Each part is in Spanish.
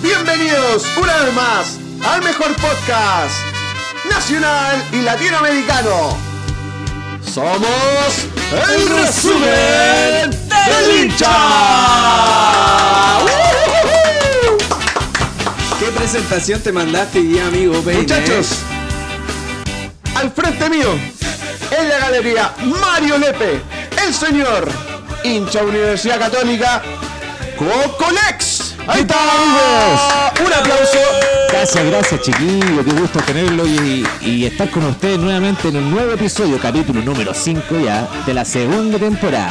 bienvenidos una vez más al mejor podcast nacional y latinoamericano. Somos el resumen del hincha. ¿Qué presentación te mandaste día, amigo Peine? Muchachos, al frente mío, en la galería Mario Lepe, el señor hincha Universidad Católica, Cocolex. Ahí está, amigos. Un aplauso. Gracias, gracias chiquillos, qué gusto tenerlo y, y estar con ustedes nuevamente en un nuevo episodio, capítulo número 5 ya, de la segunda temporada.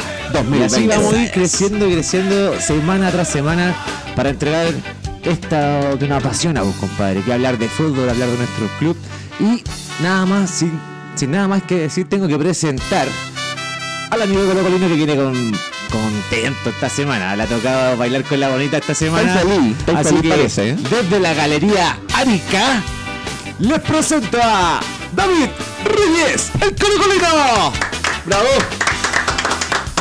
Y así vamos a ir creciendo y creciendo semana tras semana para entregar esta que nos apasiona, vos, compadre, que hablar de fútbol, hablar de nuestro club y nada más, sin, sin nada más que decir, tengo que presentar al amigo Colo Colino que viene con contento esta semana. Le ha tocado bailar con la bonita esta semana. Está feliz, está Así feliz que parece, ¿eh? desde la galería Arica les presento a David Reyes, el Colo Colino. Bravo.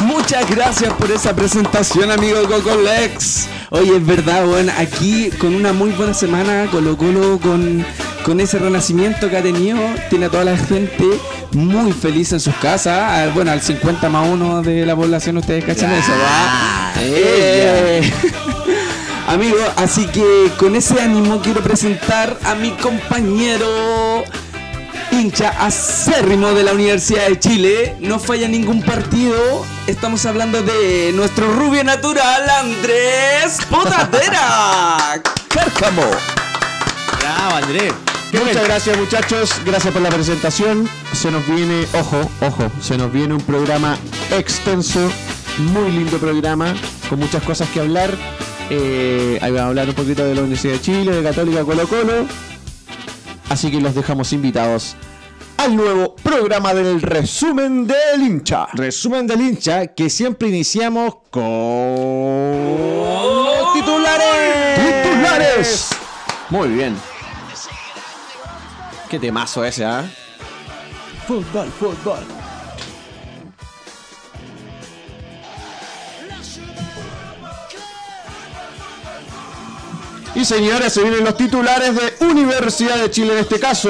Muchas gracias por esa presentación, amigo Cocolex. Oye, es verdad, bueno, aquí con una muy buena semana, Colo Colo con, con ese renacimiento que ha tenido, tiene a toda la gente muy feliz en sus casas. Ah, Bueno, al 50 más 1 de la población, ustedes cachan eso, ¿va? Eh. Amigo, así que con ese ánimo quiero presentar a mi compañero hincha acérrimo de la Universidad de Chile, no falla ningún partido. Estamos hablando de nuestro rubio natural, Andrés Potatera. Cárcamo. Bravo, Andrés. Muchas gracias muchachos, gracias por la presentación. Se nos viene, ojo, ojo, se nos viene un programa extenso, muy lindo programa, con muchas cosas que hablar. Eh, ahí vamos a hablar un poquito de la Universidad de Chile, de Católica Colo Colo. Así que los dejamos invitados al nuevo programa del resumen del hincha. Resumen del hincha que siempre iniciamos con titulares. Titulares. Muy bien. Qué temazo ese, ¿ah? Fútbol, fútbol. Y señores, se vienen los titulares de Universidad de Chile en este caso.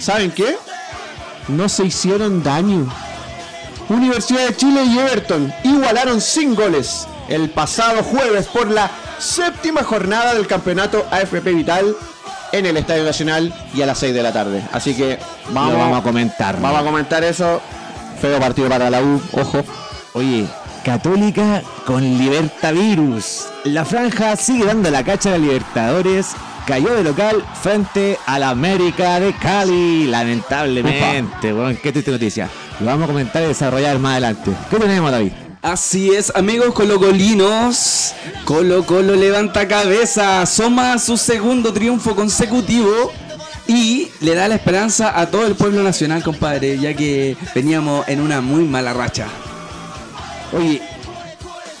¿Saben qué? No se hicieron daño. Universidad de Chile y Everton igualaron sin goles el pasado jueves por la séptima jornada del campeonato AFP Vital en el Estadio Nacional y a las 6 de la tarde. Así que vamos, Lo vamos a comentar. vamos a comentar eso. Feo partido para la U, ojo. Oye, Católica con Libertavirus. La franja sigue dando la cacha a la Libertadores. Cayó de local frente a la América de Cali. Lamentablemente, weón, qué triste noticia. Lo vamos a comentar y desarrollar más adelante. ¿Qué tenemos, David? Así es, amigos colocolinos. Colo Colo levanta cabeza, soma su segundo triunfo consecutivo y le da la esperanza a todo el pueblo nacional, compadre, ya que veníamos en una muy mala racha. Oye,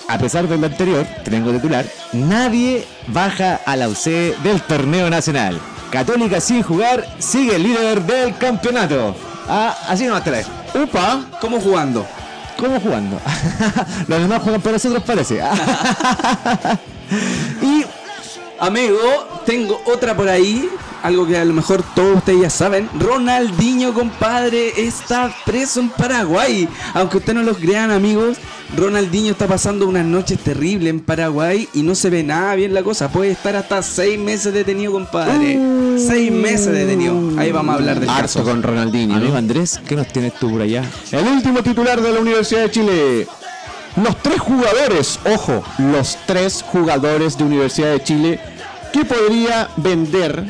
a pesar de lo anterior, que tengo titular, nadie baja a la UC del torneo nacional. Católica sin jugar sigue líder del campeonato. Ah, así no va a traer. Upa, ¿cómo jugando? ¿Cómo jugando? Los demás juegan para nosotros, parece. y Amigo, tengo otra por ahí, algo que a lo mejor todos ustedes ya saben. Ronaldinho, compadre, está preso en Paraguay. Aunque ustedes no los crean, amigos, Ronaldinho está pasando unas noches terribles en Paraguay y no se ve nada bien la cosa. Puede estar hasta seis meses detenido, compadre. Seis meses detenido. Ahí vamos a hablar del Harto con Ronaldinho. amigo Andrés, ¿qué nos tienes tú por allá? El último titular de la Universidad de Chile. Los tres jugadores, ojo, los tres jugadores de Universidad de Chile que podría vender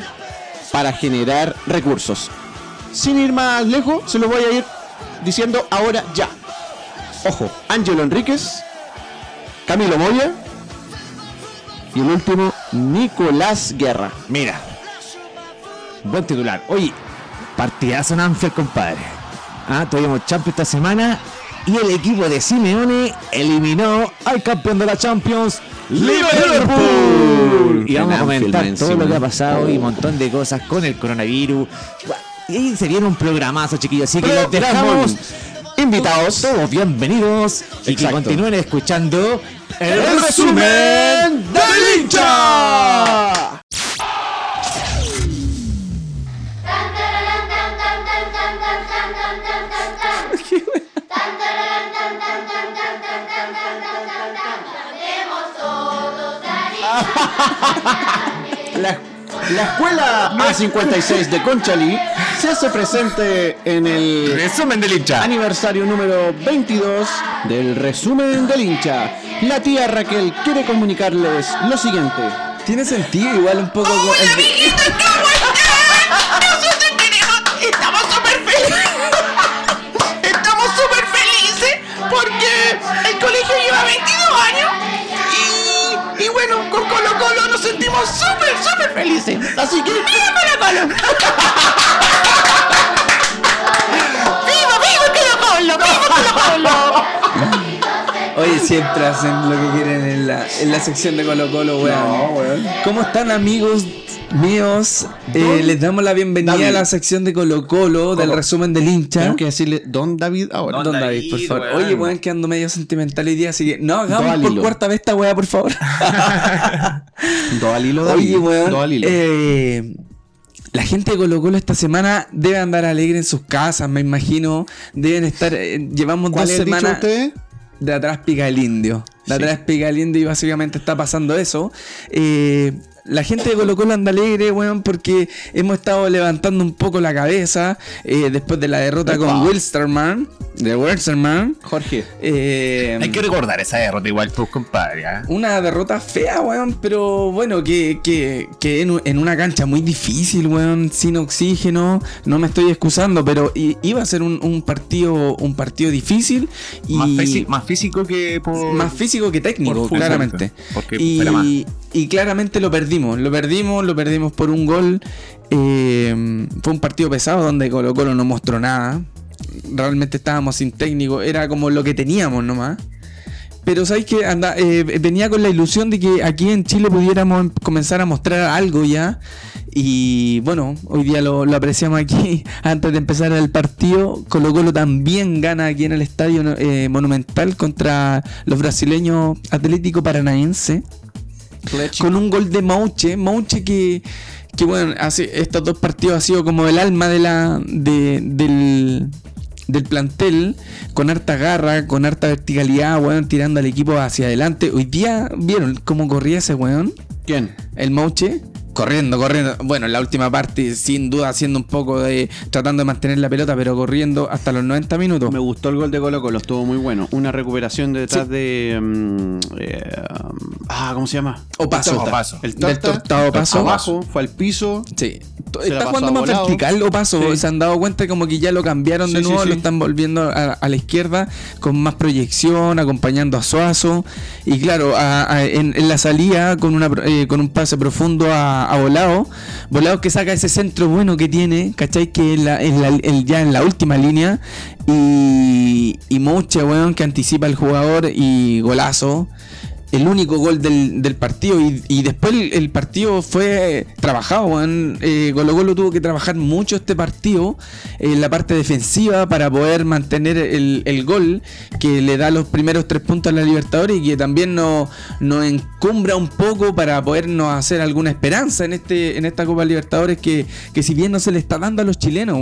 para generar recursos. Sin ir más lejos, se los voy a ir diciendo ahora ya. Ojo, Ángelo Enríquez, Camilo Moya y el último, Nicolás Guerra. Mira, buen titular. Oye, partidazo en Anfield, compadre. Ah, tuvimos Champions esta semana y el equipo de Simeone eliminó al campeón de la Champions, Liverpool. Y vamos a comentar todo lo que ha pasado y un montón de cosas con el coronavirus. Y ahí se viene un programazo, chiquillos. Así que los dejamos invitados. todos bienvenidos y que continúen escuchando El resumen del hincha. La, la escuela A56 de Conchalí se hace presente en el Resumen del hincha. aniversario número 22 del resumen del hincha. La tía Raquel quiere comunicarles lo siguiente. Tiene sentido igual un poco. con- el de- Nosotros tenemos, estamos súper felices. Estamos súper felices porque el colegio lleva 22 sentimos súper, súper felices. Así que ¡viva Colo Colo! ¡Viva, viva Colo Colo! ¡Viva Colo Colo! Siempre hacen lo que quieren en la, en la sección de Colo Colo, weón. ¿Cómo están amigos míos? Eh, les damos la bienvenida David. a la sección de Colo Colo, del Colo. resumen del hincha. Tengo que decirle Don David ahora. Don David, por favor. Oye, weón, que ando medio sentimental hoy día, así que no hagamos Dale, por cuarta vez esta weá, por favor. Do al hilo, David. Oye, weón. Do al hilo. eh, la gente de Colo Colo esta semana debe andar alegre en sus casas, me imagino. Deben estar. eh, llevamos ¿Cuál dos es el dicho semanas. usted? De atrás pica el indio. De Sí. atrás pica el indio y básicamente está pasando eso. Eh, la gente de Colo Colo anda alegre, weón, porque hemos estado levantando un poco la cabeza eh, después de la derrota con Wilstermann, de Wilstermann. Jorge. Eh, Hay que recordar esa derrota igual, pues, compadre. ¿ah? una derrota fea, weón, pero bueno, que, que, que en, en una cancha muy difícil, weón, sin oxígeno, no me estoy excusando, pero iba a ser un, un partido un partido difícil y Más, físi- más físico que por. más físico que técnico, claramente. porque y, y claramente lo lo perdimos, lo perdimos por un gol. Eh, fue un partido pesado donde Colo Colo no mostró nada. Realmente estábamos sin técnico, era como lo que teníamos nomás. Pero sabéis que eh, venía con la ilusión de que aquí en Chile pudiéramos em- comenzar a mostrar algo ya. Y bueno, hoy día lo, lo apreciamos aquí. Antes de empezar el partido, Colo Colo también gana aquí en el estadio eh, Monumental contra los brasileños Atlético Paranaense con un gol de Mauche. Mauche que, que bueno, hace, estos dos partidos ha sido como el alma de la, de- del, del plantel, con harta garra, con harta verticalidad, weón, tirando al equipo hacia adelante. Hoy día, ¿vieron cómo corría ese weón? ¿Quién? El Mauche. Corriendo, corriendo. Bueno, en la última parte, sin duda, haciendo un poco de. tratando de mantener la pelota, pero corriendo hasta los 90 minutos. Me gustó el gol de Colo Colo, estuvo muy bueno. Una recuperación detrás Sí. de. mm, eh, ah, ¿cómo se llama? Opaso. Opaso. El tortado Opaso. abajo, fue al piso. Sí. Está jugando más volado. vertical o paso. Sí. Se han dado cuenta como que ya lo cambiaron de Sí, nuevo, sí. lo están volviendo a, a la izquierda con más proyección, acompañando a Suazo. Y claro, a- a- en, en la salida con una pro- eh, con un pase profundo a, a Volado. Volado que saca ese centro bueno que tiene, ¿cachai? Que en- ya en la última línea. Y, y Mouche, weón, que anticipa al jugador y golazo el único gol del, del partido y, y después el, partido fue trabajado. weón. Eh, Colo Colo tuvo que trabajar mucho este partido en la parte defensiva para poder mantener el, el gol que le da los primeros tres puntos a la Libertadores y que también nos, nos encumbra un poco para podernos hacer alguna esperanza en este en esta Copa Libertadores que, que si bien no se le está dando a los chilenos,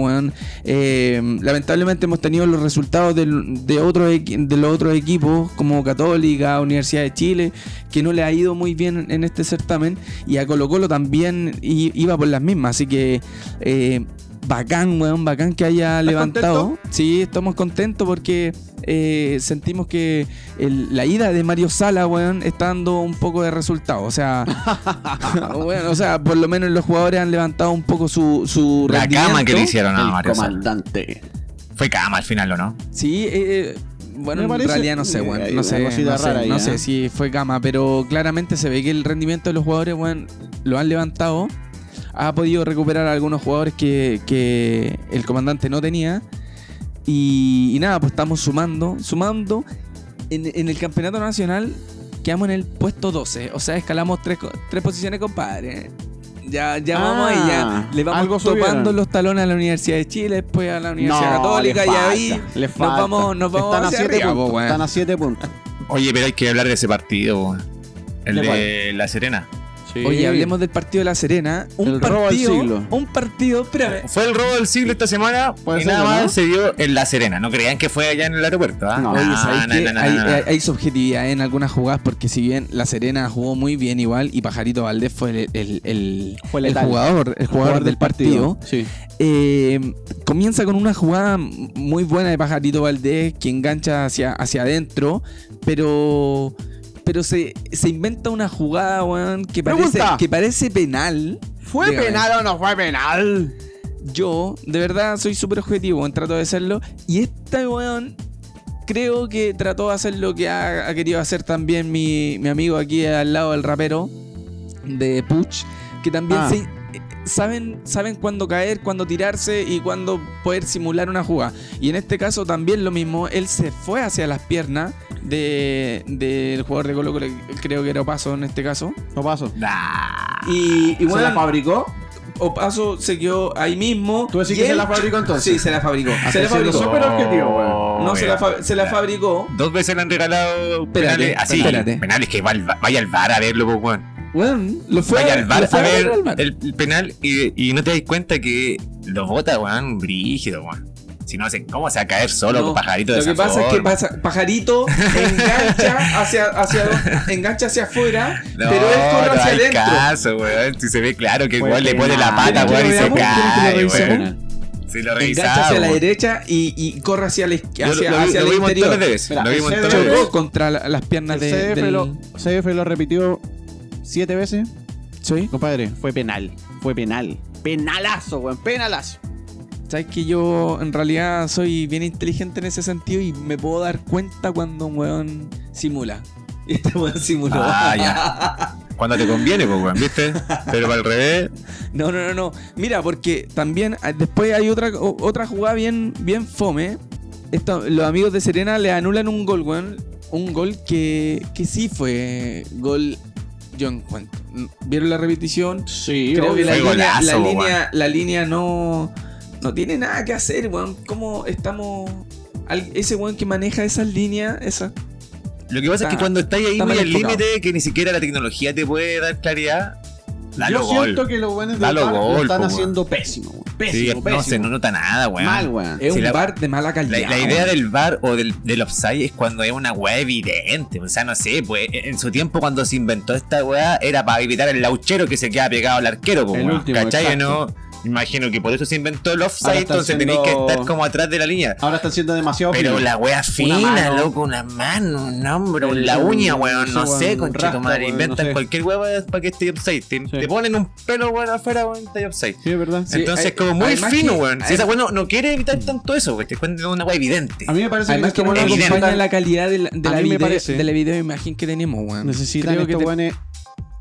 eh, lamentablemente hemos tenido los resultados del- de, otros de los otros equipos como Católica, Universidad de Chile, que no le ha ido muy bien en este certamen y a Colo Colo también iba por las mismas, así que eh, bacán, weón, bacán que haya levantado. contento? Sí, estamos contentos porque eh, sentimos que el- la ida de Mario Sala, weón, está dando un poco de resultado. O sea, bueno, o sea, por lo menos los jugadores han levantado un poco su, su La rendimiento. cama que le hicieron a el Mario Sala. comandante. Fue cama al final, ¿o no? Sí, eh, bueno, en realidad no sé, weón. No sé, no sé, rara ahí, no ¿eh? sé si fue cama, pero claramente se ve que el rendimiento de los jugadores, weón, lo han levantado. Ha podido recuperar a algunos jugadores que, que el comandante no tenía. Y, y nada, pues estamos sumando, sumando. En, en el campeonato nacional quedamos en el puesto 12. O sea, escalamos tres posiciones, compadre. Ya, ya vamos ahí, ya. Le Ah, algo vamos topando subieron. los talones a la Universidad de Chile, después a la Universidad No, Católica le y ahí le nos falta. vamos, nos vamos Están a hacia siete arriba, puntos. po. Están a 7 puntos. Oye, pero hay que hablar de ese partido. El ¿De de La Serena. Sí. Oye, hablemos del partido de La Serena. Un El robo del partido. siglo. Un partido, espérame. Fue el robo del siglo esta semana y ser, nada ¿no? más se dio en La Serena. No creían que fue allá en el aeropuerto, ¿ah? No. Oye, No, ¿sabéis no, qué? no, no, hay, subjetividad en algunas jugadas porque si bien La Serena jugó muy bien igual y Pajarito Valdés fue el, el- el- Fue el letal. jugador, el jugador del partido, Sí. eh, comienza con una jugada muy buena de Pajarito Valdés que engancha hacia, hacia adentro, pero pero se, se inventa una jugada, weón, que parece, que parece penal. ¿Fue Dígame. penal o no fue penal? Yo, de verdad, soy súper objetivo, weón, trato de hacerlo. Y esta, weón, creo que trató de hacer lo que ha, ha querido hacer también mi, mi amigo aquí al lado del rapero de Puch, que también Ah. se- saben, saben cuándo caer, cuándo tirarse y cuándo poder simular una jugada. Y en este caso también lo mismo, él se fue hacia las piernas de- del jugador de Colo Colo, creo que era Opaso en este caso. No paso. Nah. Y, y ¿Se bueno, la fabricó? Opaso se quedó ahí mismo. ¿Tú decís y que se la fabricó entonces? Sí, se la fabricó. Ah, se la fabricó. súper objetivo, weón. No, se la, fa- se la fabricó. Dos veces le han regalado Espérate, penales así. espérate. Penales que va al va- vaya al bar a verlo, pues, weón. Lo fue Vaya al bar a ver al bar. el, el penal y, y no te das cuenta que lo bota, weón, brígido, weón. Si no, ¿cómo se va a caer solo No, con pajarito de Lo que pasa es que pasa- Pajarito engancha hacia, hacia, engancha hacia afuera, No, pero él corre no hacia hay adentro. caso, weón. Si se ve claro que igual le pone la pata, ¿Quieren que weón, y se cae, weón. Si lo Engancha hacia revisamos. la derecha y, y corre hacia la izquierda, lo- hacia interior. veces. Mira, Lo. Chocó contra la- las piernas El de, del... lo, CDF lo repitió siete veces. ¿Sí? Compadre, fue penal. Fue penal. Penalazo, weón. Penalazo. Sabes que yo en realidad soy bien inteligente en ese sentido y me puedo dar cuenta cuando un weón simula. Y este weón simuló. Ah, ya. Cuando te conviene, pues, weón, ¿viste? Pero para el revés, No, no, no, no. Mira, porque también ah, después hay otra, otra jugada bien, bien fome. Esto, los amigos de Serena le anulan un gol, weón. Un gol que, que sí fue gol. Yo encuentro. ¿Vieron la repetición? Sí, Creo que la línea, golazo, la, línea, la línea no, no tiene nada que hacer, weón. ¿Cómo estamos. al- ese weón que maneja esas líneas, esa. Lo que pasa es que cuando estáis ahí muy al límite, que ni siquiera la tecnología te puede dar claridad, dalo Yo gol. siento que los buenos del Dalo VAR lo están po, haciendo pésimo, weón. Sí, Pésimo, no pésimo. se no nota nada, weón. Mal, weón. Es un la- bar de mala calidad. La, la idea del bar o del, del offside es cuando es una weá evidente. O sea, no sé, pues en su tiempo cuando se inventó esta weá era para evitar el lauchero que se queda pegado al arquero, El weón. último, ¿Cachai? exacto. No, imagino que por eso se inventó el offside, entonces tenéis que siendo- estar como atrás de la línea. Ahora están siendo demasiado Pero finos. la wea fina, mano. loco, una mano, un hombro, El- la un- uña, weón, no no sé, conchito raspa, madre. Inventan no sé. cualquier hueá para que esté offside. Te, Sí. te ponen un pelo, weón, afuera, weón, está offside. Sí, es verdad. Sí, Entonces, hay- como muy fino, que- weón. Si esa weón no, no quiere evitar tanto eso, weón, te cuentan una weá evidente. A mí me parece Además que, que no acompaña necesitan- la calidad de la, de la video, parece- de la video imagen que tenemos, weón. necesitan que estos te- buenos-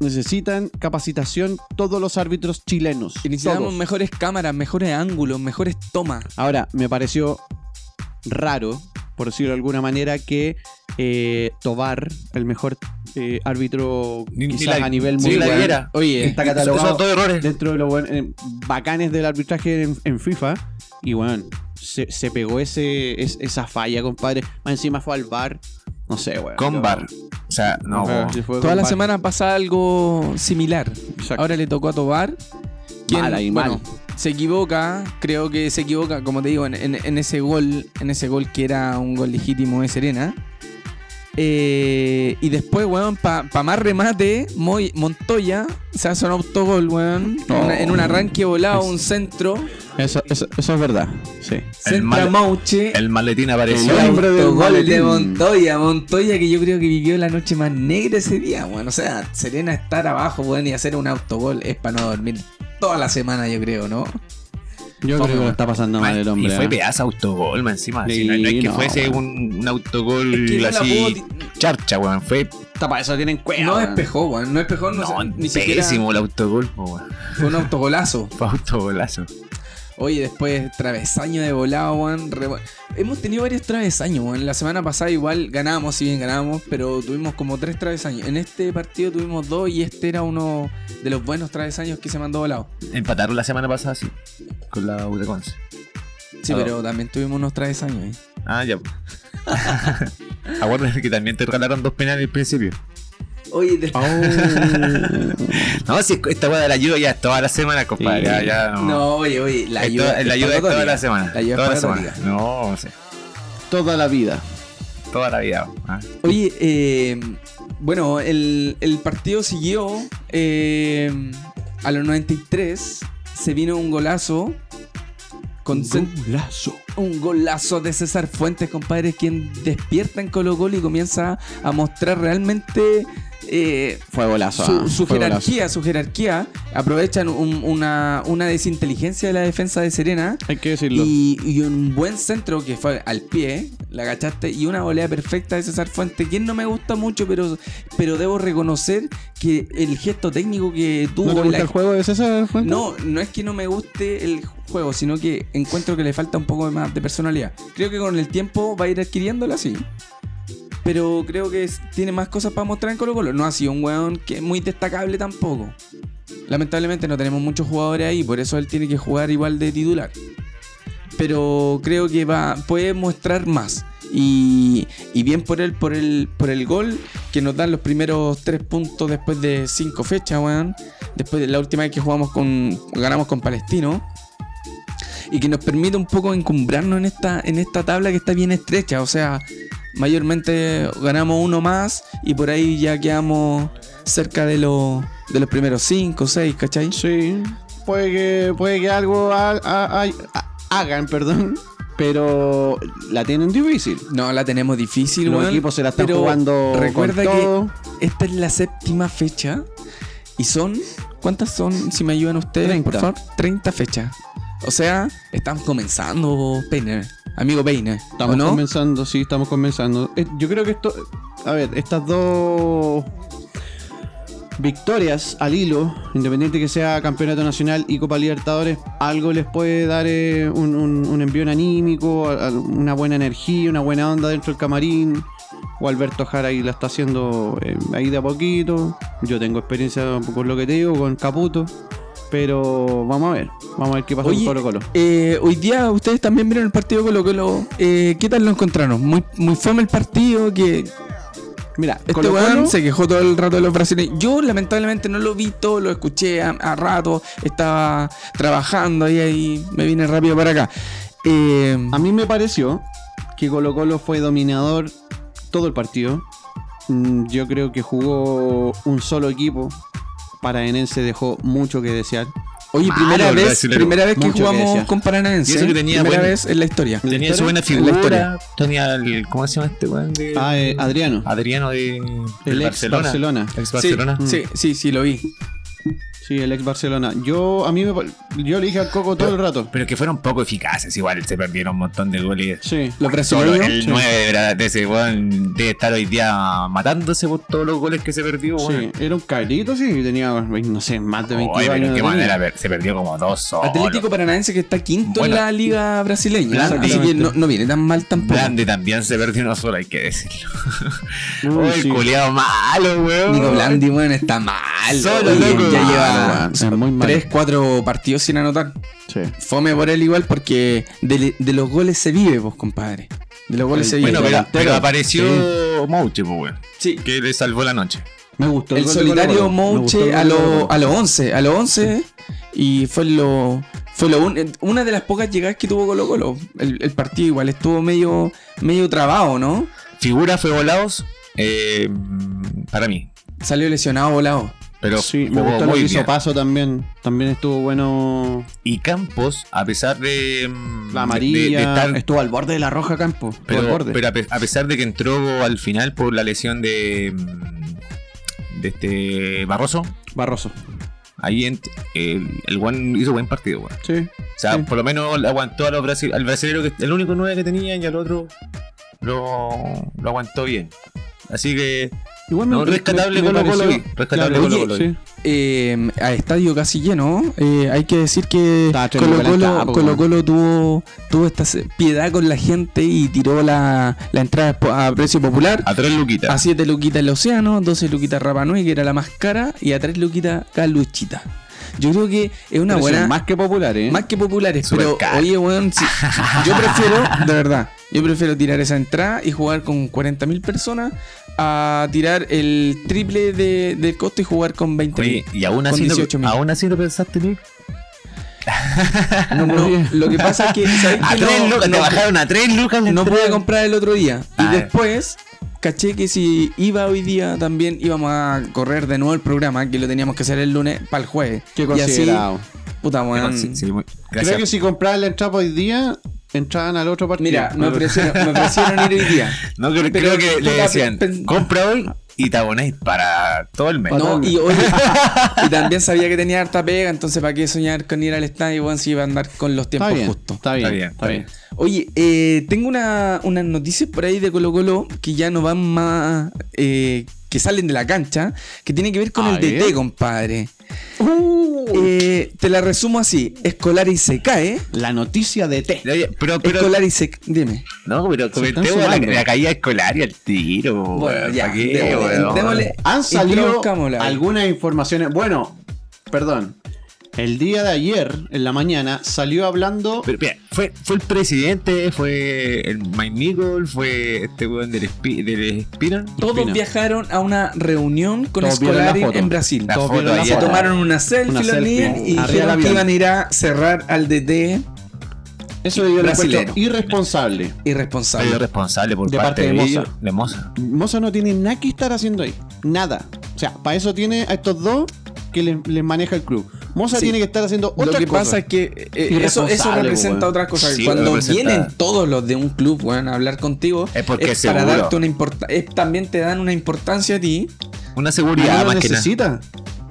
necesitan capacitación todos los árbitros chilenos. que necesitamos Todos. mejores cámaras, mejores ángulos, mejores tomas. Ahora, me pareció raro, por decirlo de alguna manera, que eh, Tobar, el mejor eh, árbitro Ni- ni quizás la- a nivel sí, la mundial, viera. Oye, está catalogado son todos errores. dentro de los eh, bacanes del arbitraje en, en FIFA. Y bueno, se, se pegó ese, es- esa falla, compadre. Más encima fue al bar. No sé, weón. Con Yo- bar. O sea, no, toda la semana pasa algo similar. Exacto. Ahora le tocó a Tobar. quien, Mal ahí, mal. bueno, se equivoca, creo que se equivoca, como te digo, en, en- en ese gol, en ese gol que era un gol legítimo de Serena. Eh, y después, weón, para pa más remate, Moy- Montoya se hace un autogol, weón. en una- En un arranque volado, un centro. Eso, eso, eso es verdad. Sí. Centra mal- Mauche. El maletín El apareció. El hombre del autogol de. Montoya, Montoya que yo creo que vivió la noche más negra ese día, weón. O sea, Serena estar abajo, weón, y hacer un autogol es para no dormir toda la semana, yo creo, ¿no? Yo creo que lo está pasando mal el hombre. y fue ¿eh? pedazo autogol, man, encima. Sí, Si no, no es que no, fuese un, un autogol Es que no la así. puedo di- Charcha, weón. Fue Está para eso tienen cueva. No weón. despejó, weón. No despejó, no, no, sé, ni siquiera pésimo el autogol, po, weón. fue un autogolazo. Fue autogolazo. Oye, después travesaño de volado, weón. Hemos tenido varios travesaños, weón. La semana pasada igual ganábamos, si bien ganábamos, pero tuvimos como tres travesaños. En este partido tuvimos dos y este era uno de los buenos travesaños que se mandó volado. Empataron la semana pasada, sí. Con la U de Conce. Sí, pero también tuvimos unos travesaños, ¿eh? Ah, ya. Acuérdate que también te regalaron dos penales al principio. Oye, de- No, si esta weá de la ayuda ya es toda la semana, compadre. Ya, ya no. No, oye, oye, la ayuda, toda- la ayuda es toda la semana. La ayuda toda la semana. No, no sé. Toda la vida. Toda la vida. ¿ah? Oye, eh, bueno, el, el partido siguió eh, a los 93. Se vino un golazo. Con cen- Golazo. un golazo de César Fuentes, compadre, quien despierta en Colo Colo y comienza a mostrar realmente eh, Fue golazo. su, ah, su fue jerarquía, su jerarquía. Aprovechan un- una, una desinteligencia de la defensa de Serena. golazo. Hay que decirlo. Y, y un buen centro que fue al pie, la agachaste, y una volea perfecta de César Fuentes, quien no me gusta mucho, pero, pero debo reconocer que el gesto técnico que tuvo. ¿No te gusta la- el juego de César Fuentes? no, no es que no me guste el juego, sino que encuentro que le falta un poco más de personalidad. Creo que con el tiempo va a ir adquiriéndola, sí. Pero creo que tiene más cosas para mostrar en Colo Colo. No ha sido un weón que es muy destacable tampoco. Lamentablemente no tenemos muchos jugadores ahí, por eso él tiene que jugar igual de titular. Pero creo que va, puede mostrar más. Y, y bien por él, por el, por el gol que nos dan los primeros tres puntos después de cinco fechas, weón. Después de la última vez que jugamos con. ganamos con Palestino. Y que nos permite un poco encumbrarnos en esta, en esta tabla que está bien estrecha. O sea, mayormente ganamos uno más y por ahí ya quedamos cerca de, los de los primeros cinco, seis, ¿cachai? Sí. Puede que, puede que algo ha- ha- ha- ha- hagan, perdón. Pero la tienen difícil. No, la tenemos difícil, Los weón, equipos se la están jugando Recuerda con que esta es la séptima fecha y son. ¿Cuántas son? Si me ayudan ustedes, 30. por favor. 30 fechas. O sea, estamos comenzando, Peine. Amigo Peine. Estamos ¿O no? comenzando, sí, estamos comenzando. Eh, Yo creo que esto. A ver, estas dos victorias al hilo, independiente que sea campeonato nacional y Copa Libertadores, algo les puede dar eh, un, un, un envío anímico, una buena energía, una buena onda dentro del camarín. O Alberto Jara ahí la está haciendo eh, ahí de a poquito. Yo tengo experiencia por lo que te digo con Caputo. Pero vamos a ver, vamos a ver qué pasa Oye, con Colo Colo. eh, hoy día ustedes también vieron el partido Colo Colo. Eh, ¿Qué tal lo encontraron? Muy, muy fome el partido. Que Mira, este Colo weón se quejó todo el rato de los brasileños. Yo lamentablemente no lo vi todo, lo escuché a, a rato. Estaba trabajando y ahí me vine rápido para acá. Eh, A mí me pareció que Colo Colo fue dominador todo el partido. Mm, Yo creo que jugó un solo equipo. Paranaense dejó mucho que desear. Oye, Malo primera vez, primera vez que Mucho que jugamos desear. con Paranaense. Y eso que tenía primera buen- vez en la historia. Tenía su buena En la historia. figura. Tenía el. ¿Cómo se llama este weón? De... Ah, eh, Adriano, Adriano de. el ex Barcelona. Ex Sí, Barcelona. sí, sí, sí, lo vi. Sí, el ex Barcelona. Yo a mí me, yo le dije al Coco todo el rato. Pero que fueron poco eficaces, igual se perdieron un montón de goles. Sí. Los Solo brasileños. el Sí. 9 de, ese weón debe estar hoy día matándose por todos los goles que se perdió, weón. Sí, era un carrito, sí, tenía, no sé, más de 22 Oye, pero años. qué manera, se perdió como dos solos. Atlético Paranaense que está quinto Bueno, en la liga brasileña. Blandi. Así que no, no viene tan mal tampoco. Blandi también se perdió uno solo, hay que decirlo. Uy, Oye, sí. el culiado malo, weón. Nico Blandi, weón, está mal. Solo, loco. ya lleva weón, es muy malo. 3, 4 partidos sin anotar. Sí. Fome por él igual porque de, de los goles se vive, vos, compadre. De los goles se vive. Bueno, pero, apareció Mouche, pues, weón. Sí. Que le salvó la noche. Me gustó El de solitario Mouche el a Colo-Colo. a los 11, a los 11 y fue lo fue lo un- una de las pocas llegadas que tuvo Colo Colo. El, el partido igual estuvo medio medio trabado, ¿no? Figura fue volados eh, para mí. Salió lesionado volado. Pero Sí, me gustó lo muy que hizo. Paso también. También estuvo bueno. Y Campos, a pesar de. mm, La amarilla. de estar- Estuvo al borde de la roja Campo. Estuvo al pero, borde. pero a, pe- a pesar de que entró al final por la lesión de. mm, de este. Barroso. Barroso. Ahí el, el Juan hizo buen partido, weón. Sí. O sea, Sí. por lo menos aguantó a los brasil al brasilero, que el único 9 que tenía, y al otro lo, lo aguantó bien. Así que, Igual no, rescatable Colo Colo pareció- hoy, rescatable Claro, Colo Colo sí. Eh, a estadio casi lleno, eh, hay que decir que Colo Colo, Colo. Colo tuvo, tuvo esta piedad con la gente y tiró la, la entrada a precio popular. A tres luquitas. A 7 luquitas el Océano, 12 luquitas Rapa Nui, que era la más cara, y a 3 luquitas Caluchita. Yo creo que es una Pero buena. más que populares. ¿eh? Más que populares, pero oye, weón, si- yo prefiero, de verdad, yo prefiero tirar esa entrada y jugar con 40.000 personas a tirar el triple de, del costo y jugar con 20.000. Oye, y aún así, no, 18.000. aún así no pensaste. No, lo que pasa es que, ¿sabes A tres No- lucas, no- te bajaron a tres lucas. no pude comprar el otro día. Y después caché que si iba hoy día también íbamos a correr de nuevo el programa, que lo teníamos que hacer el lunes para el jueves. Qué y así, considerado. puta, Bueno, weón. sí, sí, muy- Creo que si compraban la entrada hoy día, entraban al otro partido. Mira, me ofrecieron, me ofrecieron ir hoy día. No, creo, Pero- creo que le decían, compra hoy y te abonáis para todo el mes. No, y, oye, y también sabía que tenía harta pega, entonces ¿para qué soñar con ir al estadio, weón, si iba a andar con los tiempos justos? está bien, Está bien, está bien. Oye, eh, tengo una, unas noticias por ahí de Colo Colo que ya no van más, eh, que salen de la cancha, que tiene que ver con A el DT, ver. Eh, te la resumo así, Escolari se cae, La noticia de T. Oye, pero, pero, Escolari se... Dime. no, pero comentemos la, la caída escolar y el tiro. Bueno, ya, ¿pa' qué, démosle, weón? démosle. Han salido algunas informaciones. Bueno, perdón. El día de ayer, en la mañana, salió hablando. Pero, mira, fue, fue el presidente, fue el Mike Nichol, fue este weón del, Spi- del Spiran. Todos Espina. viajaron a una reunión con Todos foto. en Brasil. La Todos foto vieron la. Se foto. tomaron una selfie, Una y dijeron que iban a ir a cerrar al DT Eso yo lo irresponsable. irresponsable. Soy responsable por De parte, parte de Moza. ellos, de Moza. Moza no tiene nada que estar haciendo ahí. Nada. O sea, para eso tiene a estos dos que les, les maneja el club. Moza Sí. tiene que estar haciendo Lo otras que cosas. pasa es que eh, eso, representa weón. otra cosa. Sí, Cuando representa- vienen todos los de un club weón, a hablar contigo, Es porque es para seguro. darte una importancia. También te dan una importancia a ti. Una No seguridad lo más que nada.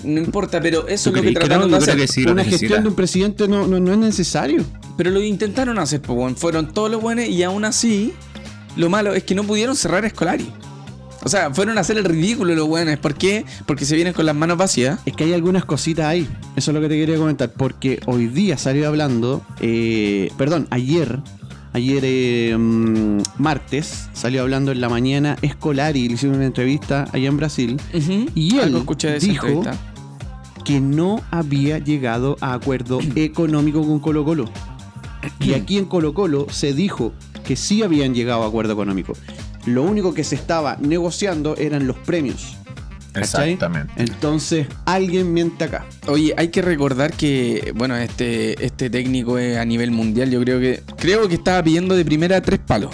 No importa, pero eso es ¿Tú lo que que trataron no? de hacer. que sí lo Una necesita. gestión de un presidente no, no, no es necesario. Pero lo intentaron hacer, pues, weón. Fueron todos los buenos y aún así, lo malo es que no pudieron cerrar Escolari. O sea, fueron a hacer el ridículo los buenos. ¿Por qué? Porque se vienen con las manos vacías. Es que hay algunas cositas ahí. Eso es lo que te quería comentar. Porque hoy día salió hablando. eh, perdón, ayer. Ayer, eh, mm, martes, salió hablando en la mañana Escolari. Le hicieron una entrevista allá en Brasil. Y él Algo escuché de dijo entrevista. que no había llegado a acuerdo económico con Colo Colo. Y aquí en Colo Colo se dijo que sí habían llegado a acuerdo económico. Lo único que se estaba negociando eran los premios. ¿cachai? Exactamente. Entonces, alguien miente acá. Oye, hay que recordar que, bueno, este, este técnico es a nivel mundial. Yo creo que creo que estaba pidiendo de primera tres palos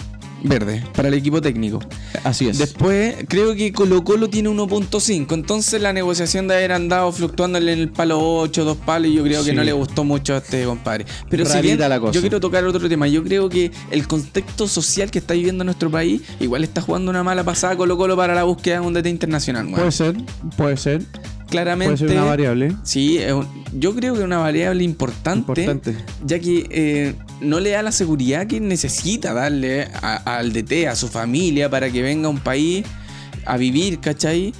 verdes para el equipo técnico. Así es. Después, creo que Colo Colo tiene 1.5. Entonces, la negociación de haber andado fluctuándole en el palo 8, dos palos, y yo creo que no le gustó mucho a este compadre. Pero si Rarita bien, la cosa. yo quiero tocar otro tema. Yo creo que el contexto social que está viviendo nuestro país, igual está jugando una mala pasada Colo Colo para la búsqueda de un DT internacional. puede ser, puede ser. Claramente. Puede ser una variable Sí, yo creo que es una variable importante, importante. ya que eh, no le da la seguridad que necesita darle a- al DT, a su familia, para que venga a un país a vivir, ¿cachai?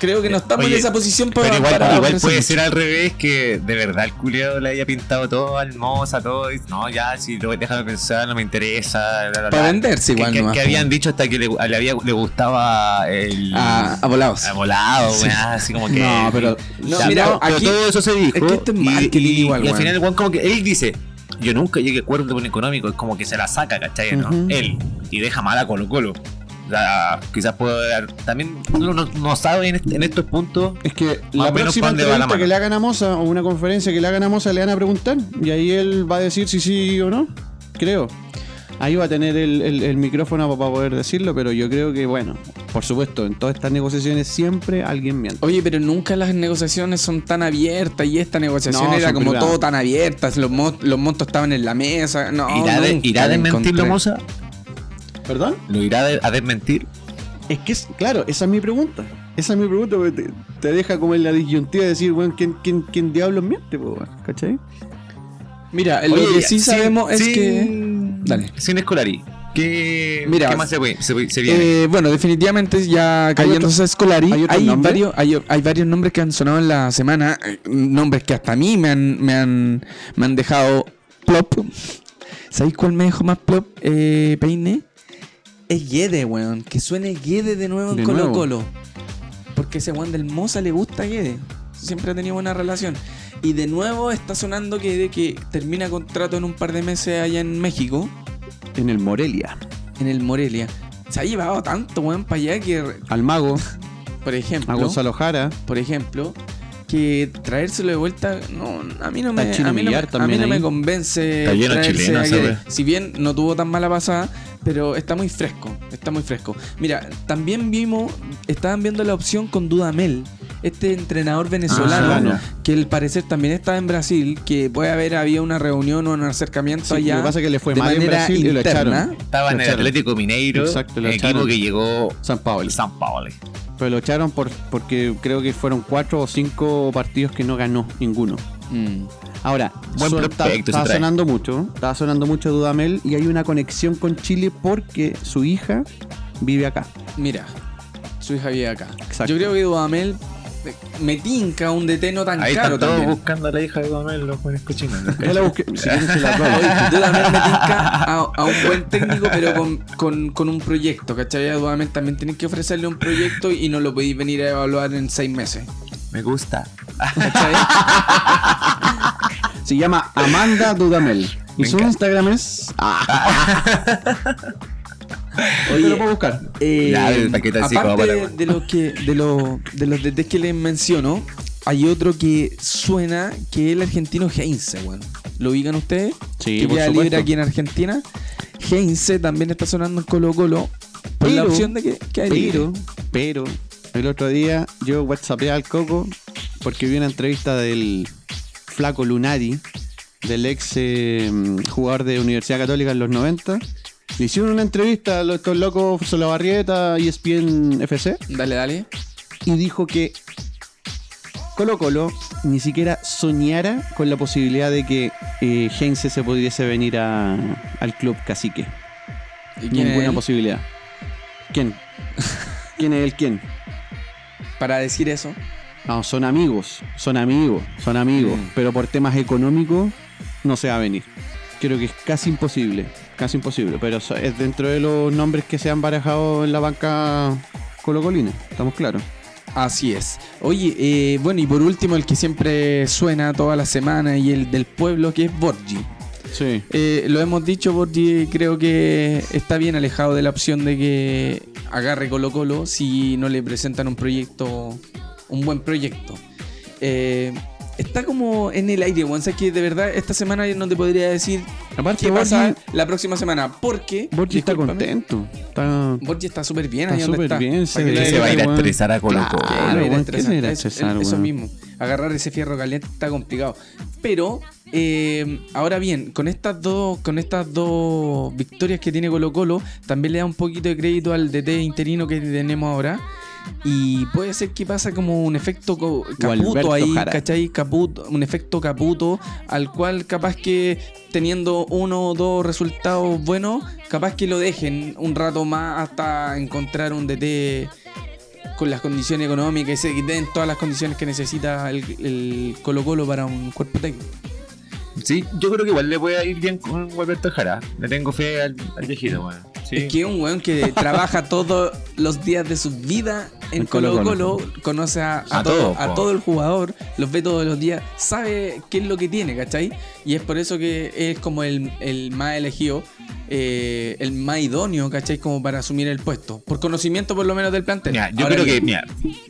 Creo que no estamos Oye, en esa posición para, Pero igual, para igual puede mucho. ser al revés, que de verdad el culiado le haya pintado todo al moza, todo. Y, no, ya, si lo déjame pensar, no me interesa. bla, bla, Para venderse igual que, nomás, que habían dicho hasta que le, le había, le gustaba el. A, a volados. a volado, weá, así como que. No, pero- No, Ya, mira, pero aquí- todo eso se dijo. es que esto es y- marketing y, igual, y al final, el weón, como que él dice. Yo nunca llegué a acuerdo con económico, es como que se la saca, ¿cachai? ¿no? Él. Y deja mal a Colo Colo. Quizás puede dar. También uno no, no sabe en, est- en estos puntos. Es que la próxima entrevista que le hagan a Moza o una conferencia que le hagan a Moza le van a preguntar y ahí él va a decir si sí o no. Creo. Ahí va a tener el, el- el micrófono para poder decirlo, pero yo creo que, bueno, por supuesto, en todas estas negociaciones siempre alguien miente. Oye, pero nunca las negociaciones son tan abiertas y esta negociación No, era como privadas. todo tan abiertas, los, mo- los montos estaban en la mesa. No, ¿Irá, de- irá desmentirlo, encontré. Moza? ¿Perdón? ¿Lo irá a desmentir? Es que, es, claro, esa es mi pregunta. Esa es mi pregunta porque te, te deja como en la disyuntiva de decir, bueno, ¿quién, quién, quién diablos miente, po? ¿cachai? Mira, lo que sí sin- sabemos es que. Dale. Sin Escolari. ¿Qué, Mira, ¿qué más se, se, se viene? Eh, bueno, definitivamente ya cayéndose a Scolari, hay varios, hay, hay varios nombres que han sonado en la semana, eh, nombres que hasta a mí me han, me han, me han dejado plop. ¿Sabéis cuál me dejó más plop, eh, Peine? Es Guede, weón. Que suene Guede de nuevo en De Colo nuevo. Colo. Porque ese weón del Moza le gusta Guede. Siempre ha tenido buena relación. Y de nuevo está sonando que de que termina contrato en un par de meses allá en México, En el Morelia. en el Morelia. Se ha llevado tanto, weón, para allá que, Al mago, por ejemplo, a Gonzalo Jara. por ejemplo, que traérselo de vuelta, no, a mí no me, a mí no me, Millar a mí también no me ahí. convence Está lleno. Si bien no tuvo tan mala pasada, pero está muy fresco, está muy fresco. Mira, también vimos, estaban viendo la opción con Dudamel, este entrenador venezolano, Ah, bueno. que al parecer también estaba en Brasil, que puede haber habido una reunión o un acercamiento Sí, allá. lo que pasa es que le fue mal en Brasil y lo interna. echaron. Estaba en el. Atlético Mineiro, Exacto, lo equipo echaron. que llegó San Pablo. San Paolo. Pero lo echaron por, porque creo que fueron cuatro o cinco partidos que no ganó ninguno. Mm. Ahora, Buen está- estaba sonando mucho, estaba sonando mucho Dudamel y hay una conexión con Chile porque su hija vive acá. Mira, su hija vive acá. Exacto. Yo creo que Dudamel me tinca un DT no tan Ahí caro están todos también. buscando a la hija de Domel, los buenos cochinos. Ya la busqué, si quieren se la doy. Oye, Dudamel me tinca a, a un buen técnico, pero con, con, con un proyecto, ¿cachai? A Dudamel también tienes que ofrecerle un proyecto y no lo podéis venir a evaluar en seis meses. Me gusta. Se llama Amanda Dudamel. Y Me su encanta. Instagram es. Oye, lo puedo buscar. Eh, Ya, el paquete así como aparte para- de los que de los de los DTs que les menciono, hay otro que suena que es el argentino Heinze, weón. ¿Lo ubican ustedes? Sí, que supuesto. libre aquí en Argentina. Heinze también está sonando en Colo Colo. Por la opción de que queda Pero, libre. pero, el otro día yo whatsappeé al Coco porque vi una entrevista del flaco Lunari, del ex eh, jugador de Universidad Católica en los 90. Le hicieron una entrevista a estos locos Solabarrieta y ESPN FC Dale, dale. y dijo que Colo Colo ni siquiera soñara con la posibilidad de que eh, Heinze se pudiese venir a- al club cacique. ¿Y quién Ninguna posibilidad. ¿Quién? ¿Quién es el quién? Para decir eso. No, son amigos, son amigos, son amigos. Mm. Pero por temas económicos no se va a venir. Creo que es casi imposible, casi imposible. Pero es dentro de los nombres que se han barajado en la banca colocolina, estamos claros. Así es. Oye, eh, bueno, y por último, el que siempre suena toda la semana y el del pueblo, que es Borgi. Sí. Eh, lo hemos dicho, Borgi creo que está bien alejado de la opción de que agarre Colo Colo si no le presentan un proyecto, un buen proyecto. Eh, está como en el aire, Juan. que de verdad esta semana no te podría decir Aparte, qué pasa Borgi, la próxima semana. Porque Borgi está contento. Está, Borgi está súper bien está ahí donde súper está. bien. Ve, le- se va a ir a estresar a Colo Colo. Claro, Claro, weón, weón, ¿qué se a es- estresar, es- Eso mismo. Agarrar ese fierro caliente está complicado. Pero, eh, ahora bien, con estas dos, con estas dos victorias que tiene Colo Colo, también le da un poquito de crédito al DT interino que tenemos ahora. Y puede ser que pasa como un efecto caputo ahí, Jara. ¿cachai? Caputo, un efecto caputo al cual capaz que teniendo uno o dos resultados buenos, capaz que lo dejen un rato más hasta encontrar un DT con las condiciones económicas y se den todas las condiciones que necesita el, el Colo Colo para un cuerpo técnico. Sí, yo creo que igual le puede ir bien con Alberto Jara. Le tengo fe al, al viejito, weón. Sí. Es que un weón que trabaja todos los días de su vida en Colo Colo-Colo. Colo, conoce a, a A todo, a todo el jugador, los ve todos los días, sabe qué es lo que tiene, ¿cachai? Y es por eso que es como el, el más elegido, eh, el más idóneo, ¿cachai? Como para asumir el puesto. Por conocimiento por lo menos del plantel. Mira, yo Ahora creo que, mira,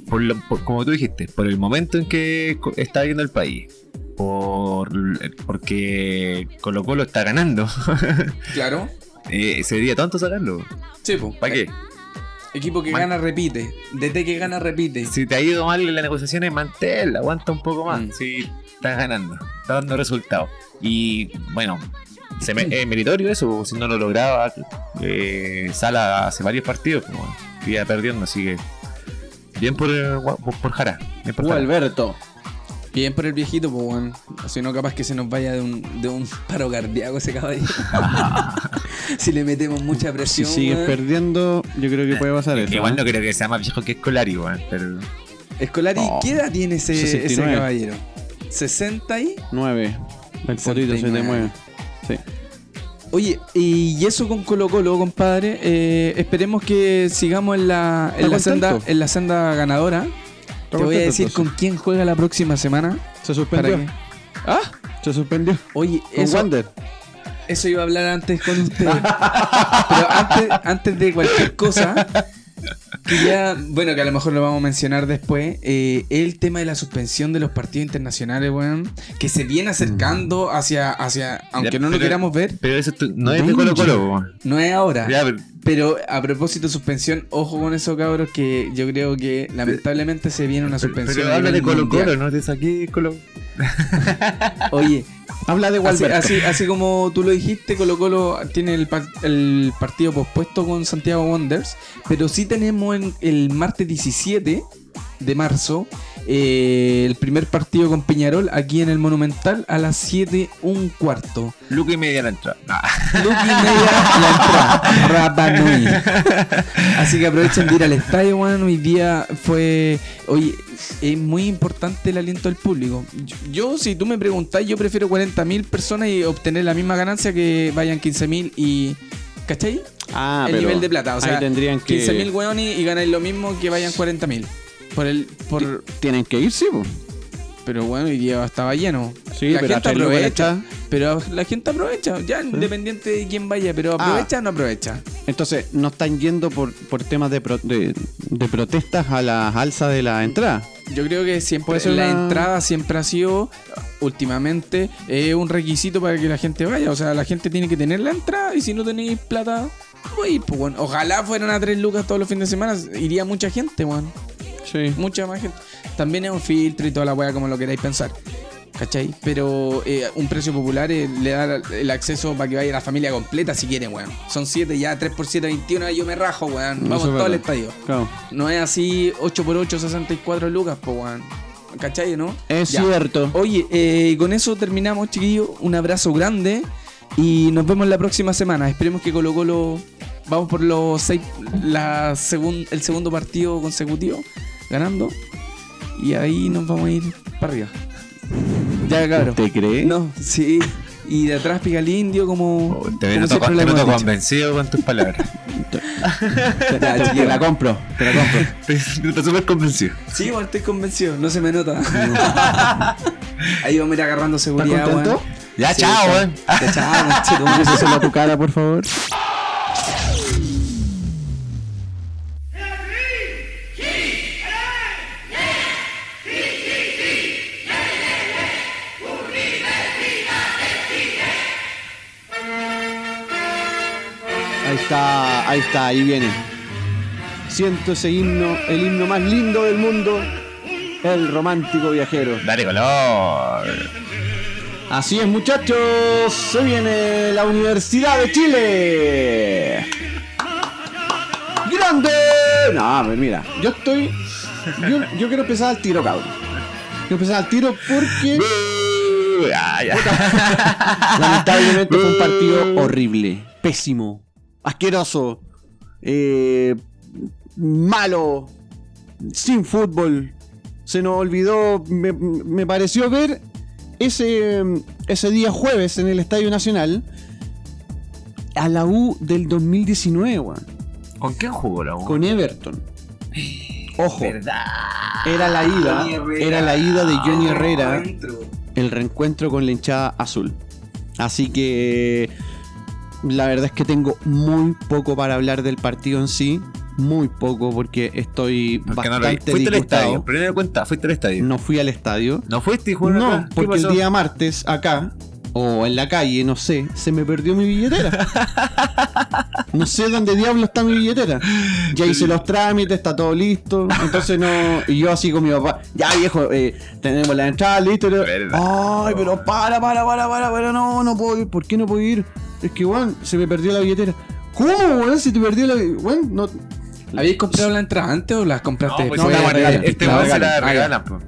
por lo- por- como tú dijiste, por el momento en que está viendo el país, por porque Colo Colo está ganando, Claro. eh, sería tonto sacarlo. Sí, po. ¿Para qué? Equipo que Man- gana repite. DT que gana repite. Si te ha ido mal en las negociaciones, mantel, aguanta un poco más. Mm. Si estás ganando, está dando resultados. Y bueno, se me- es meritorio eso, si no lo lograba. eh, Sala hace varios partidos, como iba perdiendo, así que bien por, eh, por, por Jara. Bien por Jara. Alberto. Bien por el viejito, pues bueno. Si no, capaz que se nos vaya de un, de un paro cardíaco ese caballero. si le metemos mucha Si presión. sigues weón. perdiendo, yo creo que puede pasar eso. Igual ¿eh? no creo que sea más viejo que Escolari, weón, pero Escolari, Oh, ¿qué edad tiene ese, ese 69. caballero? 60 y. 9. El potito se te 69. mueve. Sí. Oye, y eso con Colo Colo, compadre. eh, esperemos que sigamos en la, en ¿Está la, senda, en la senda ganadora. Te voy a decir con quién juega la próxima semana. Se ¿Para suspendió. Ah, Se suspendió. oye, Con eso, Wander. eso iba a hablar antes con usted. Pero antes, antes de cualquier cosa, quería, bueno, que a lo mejor lo vamos a mencionar después, eh, el tema de la suspensión de los partidos internacionales, weón, que se viene acercando hacia, hacia aunque Ya, no lo queramos ver, Pero eso tú- no es de Colo Colo, no es ahora. Ya, pero- Pero a propósito de suspensión, ojo con eso, cabros, que yo creo que lamentablemente se viene una suspensión. pero habla de Colo Colo, no de aquí Colo. Oye, Habla de así, Walberto. así, así como tú lo dijiste, Colo Colo tiene el, par- el partido pospuesto con Santiago Wanderers, pero sí tenemos en- el martes 17 de marzo eh, el primer partido con Peñarol aquí en el Monumental a las 7 un cuarto. Luca y media la entrada. Ah. Lucky media la entrada. Así que aprovechen de ir al estadio, weón. Hoy día fue. Oye, es muy importante el aliento del público. Yo, yo, si tú me preguntás, yo prefiero 40.000 personas y obtener la misma ganancia que vayan 15.000 y. ¿Cachai? Ah, el pero nivel de plata. O sea, ahí tendrían que 15.000 weones y ganáis lo mismo que vayan 40.000. Por el. Por, tienen que ir, sí, po. pero bueno, hoy día estaba lleno. Sí, la pero gente aprovecha. Pero la gente aprovecha, ya independiente de quién vaya, pero Ah. aprovecha o no aprovecha. Entonces, no están yendo por, por temas de, pro- de, de protestas a las alzas de la entrada. Yo creo que siempre la una- entrada siempre ha sido, últimamente, eh, un requisito para que la gente vaya. O sea, la gente tiene que tener la entrada y si no tenéis plata, uy, pues bueno, ojalá fueran a tres lucas todos los fines de semana, iría mucha gente, weón. Sí. Mucha más gente. También es un filtro y toda la weá como lo queráis pensar. ¿Cachai? Pero eh, un precio popular eh, le da el acceso para que vaya la familia completa si quieren, weón. Son 7 ya, 3 por 7, 21, yo me rajo, weón. Vamos Eso es todo al verdad. estadio. Claro. No es así 8 por 8, 64 lucas, pues, weón. ¿Cachai, no? Es Ya. cierto. Oye, eh, con eso terminamos, chiquillos. Un abrazo grande y nos vemos la próxima semana. Esperemos que Colo Colo vamos por los seis, la segun- el segundo partido consecutivo ganando y ahí nos vamos a ir para arriba. Ya, cabrón. ¿Te crees? No, sí. Y de atrás pica el indio como. Oh, Te noto, te noto convencido con tus palabras. Te la compro, te la compro. Estoy súper convencido. Sí, bueno, estoy convencido, no se me nota. Ahí vamos a ir agarrando ¿Estás seguridad, weón. Ya, Sí, chao, weón. Ya, chao, conchetumare. Déselo a tu cara, por favor. Está, ahí está, ahí viene. Siento ese himno, el himno más lindo del mundo, el romántico viajero. Dale color. Así es, muchachos. Se viene la Universidad de Chile. ¡Grande! No, mira. Yo estoy. Yo, yo quiero empezar al tiro, cabrón. Quiero empezar al tiro porque Ah, lamentablemente fue un partido horrible, pésimo, asqueroso, eh, malo, sin fútbol. Se nos olvidó, me, me pareció ver ese, ese día jueves en el Estadio Nacional a la U del 2019, weón, ¿Con quién jugó la U? con Everton. Ojo, ¿Verdad? era la ida, era la ida de Johnny Herrera el reencuentro con la hinchada azul. Así que la verdad es que tengo muy poco para hablar del partido en sí, muy poco porque estoy ¿Por qué no bastante Fuiste al estadio. Primero cuenta, fuiste al estadio. No fui al estadio. ¿No fuiste y No, porque el día martes acá o en la calle, no sé, se me perdió mi billetera. No sé dónde diablo está mi billetera. Ya hice los trámites, está todo listo. Entonces no. Y yo así con mi papá, ya viejo, eh, tenemos la entrada listo. Ay, pero para, para, para, para, para, no, no puedo ir. ¿Por qué no puedo ir? Es que, weón, se me perdió la billetera. ¿Cómo, weón? Si te perdió la weón, no. ¿Habéis comprado la entrada antes o las compraste No, pues No, la weá- regalan, este la weón se la regalan, po.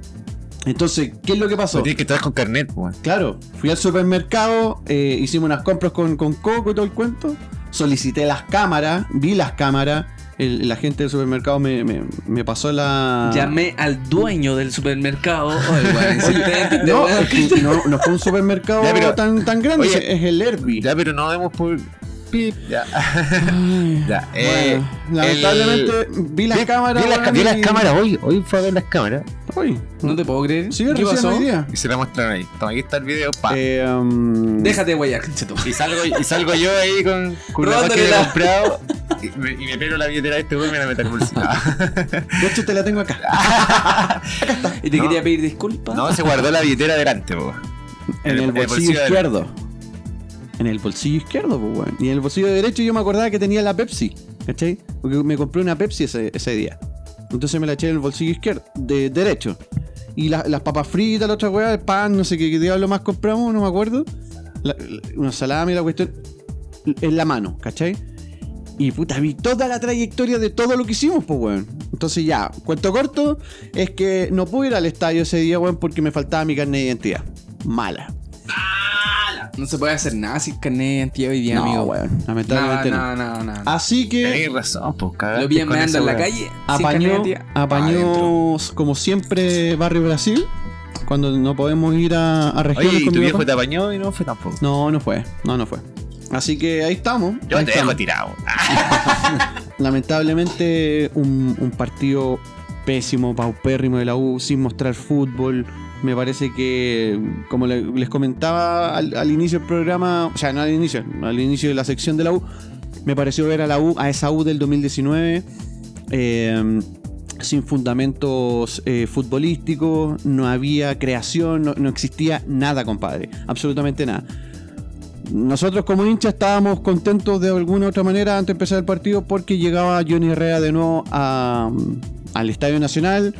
Entonces, ¿qué es lo que pasó? Pues tienes que estar con carnet, weón. Claro, fui al supermercado, eh, hicimos unas compras con, con Coco y todo el cuento. Solicité las cámaras, vi las cámaras. El, la gente del supermercado me, me- me pasó la. Llamé al dueño del supermercado. Oye, No, no, no fue un supermercado Ya, pero- tan, tan grande, Oye, es el Herbie. Ya, pero no demos por. Pip, ya. ya. eh, Bueno, lamentablemente vi las vi- cámaras. Vi, las hoy. Hoy fue a ver las cámaras. Hoy. No te puedo creer. Sí, ¿Qué pasó? día. Y se la muestran ahí. Toma, aquí está el video. Pa. Eh, um, Déjate guayar, conchetum. Y salgo, y salgo yo ahí con, con una que he comprado. Y me, y me pelo la billetera de este güey y me la meto en el bolsillo. De hecho, te la tengo acá. Y te No. quería pedir disculpas. no, se guardó la billetera delante, po. En el, bolsillo, izquierdo. En el bolsillo izquierdo, pues, weón. Y en el bolsillo derecho yo me acordaba que tenía la Pepsi. ¿Cachai? Porque me compré una Pepsi ese, día. Entonces me la eché en el bolsillo izquierdo, de derecho. Y la- las papas fritas, la otra weá, el pan, no sé qué, qué diablo más compramos, no me acuerdo. La- la- una salami, la cuestión. En la mano, ¿cachai? Y puta, vi toda la trayectoria de todo lo que hicimos, pues, weón. Entonces ya, cuento corto, es que no pude ir al estadio ese día, weón, porque me faltaba mi carnet de identidad. Mala. No se puede hacer nada sin carnet de identidad hoy día, No, amigo. weón, Nada, lamentablemente no. nada, nada, nada. Así que Tenéis razón, pues Lo con meando esa en la calle. apañó, apañó como siempre Barrio Brasil, cuando no podemos ir a, a regiones Oye, ¿y con tu mi viejo papá. te apañó y no fue tampoco? No, no fue, no, no fue. Así que ahí estamos. Yo ahí te dejo estamos. tirado. Lamentablemente un, un partido pésimo, paupérrimo de la U, sin mostrar fútbol. Me parece que, como le- les comentaba al, inicio del programa, o sea, no al inicio, al inicio de la sección de la U, me pareció ver a la U, a esa U del 2019, eh, sin fundamentos eh, futbolísticos, no había creación, no, no existía nada, compadre, absolutamente nada. Nosotros como hinchas estábamos contentos de alguna u otra manera antes de empezar el partido porque llegaba Johnny Herrera de nuevo a- al Estadio Nacional.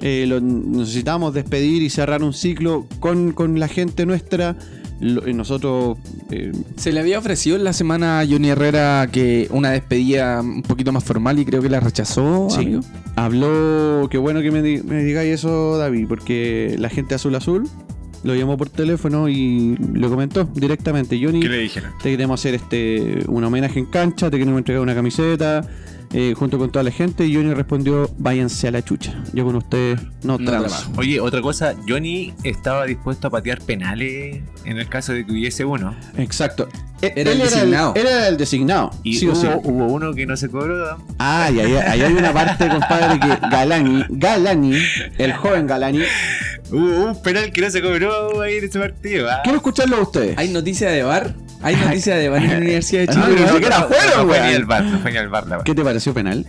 Eh, lo necesitábamos despedir y cerrar un ciclo con, con la gente nuestra. Lo- y nosotros eh, Se le había ofrecido en la semana a Johnny Herrera que una despedida un poquito más formal y creo que la rechazó, Sí. amigo. habló, qué bueno que me, di- me digáis eso, David, porque la gente azul azul lo llamó por teléfono y lo comentó directamente. Johnny, ¿Qué le dijeron? te queremos hacer este un homenaje en cancha, te queremos entregar una camiseta eh, junto con toda la gente. Y Johnny respondió, váyanse a la chucha. Yo con ustedes no, No transo". trabajo. Oye, otra cosa, Johnny estaba dispuesto a patear penales en el caso de que hubiese uno. Exacto. E- Era el designado. era el designado. Y sí o hubo, sí. hubo uno que no se cobró. Ah, y ahí, ahí hay una parte, compadre, que Galani, Galani, el joven Galani, Hubo un penal que no se cobró ahí en ese partido. ah. quiero escucharlo a ustedes. ¿Hay noticia de bar? ¿Hay noticia de bar en la Universidad de Ah, Chile? pero ni no, siquiera no, fueron, no fue weón. ni el bar, no fue ni el bar la ¿Qué te pareció penal?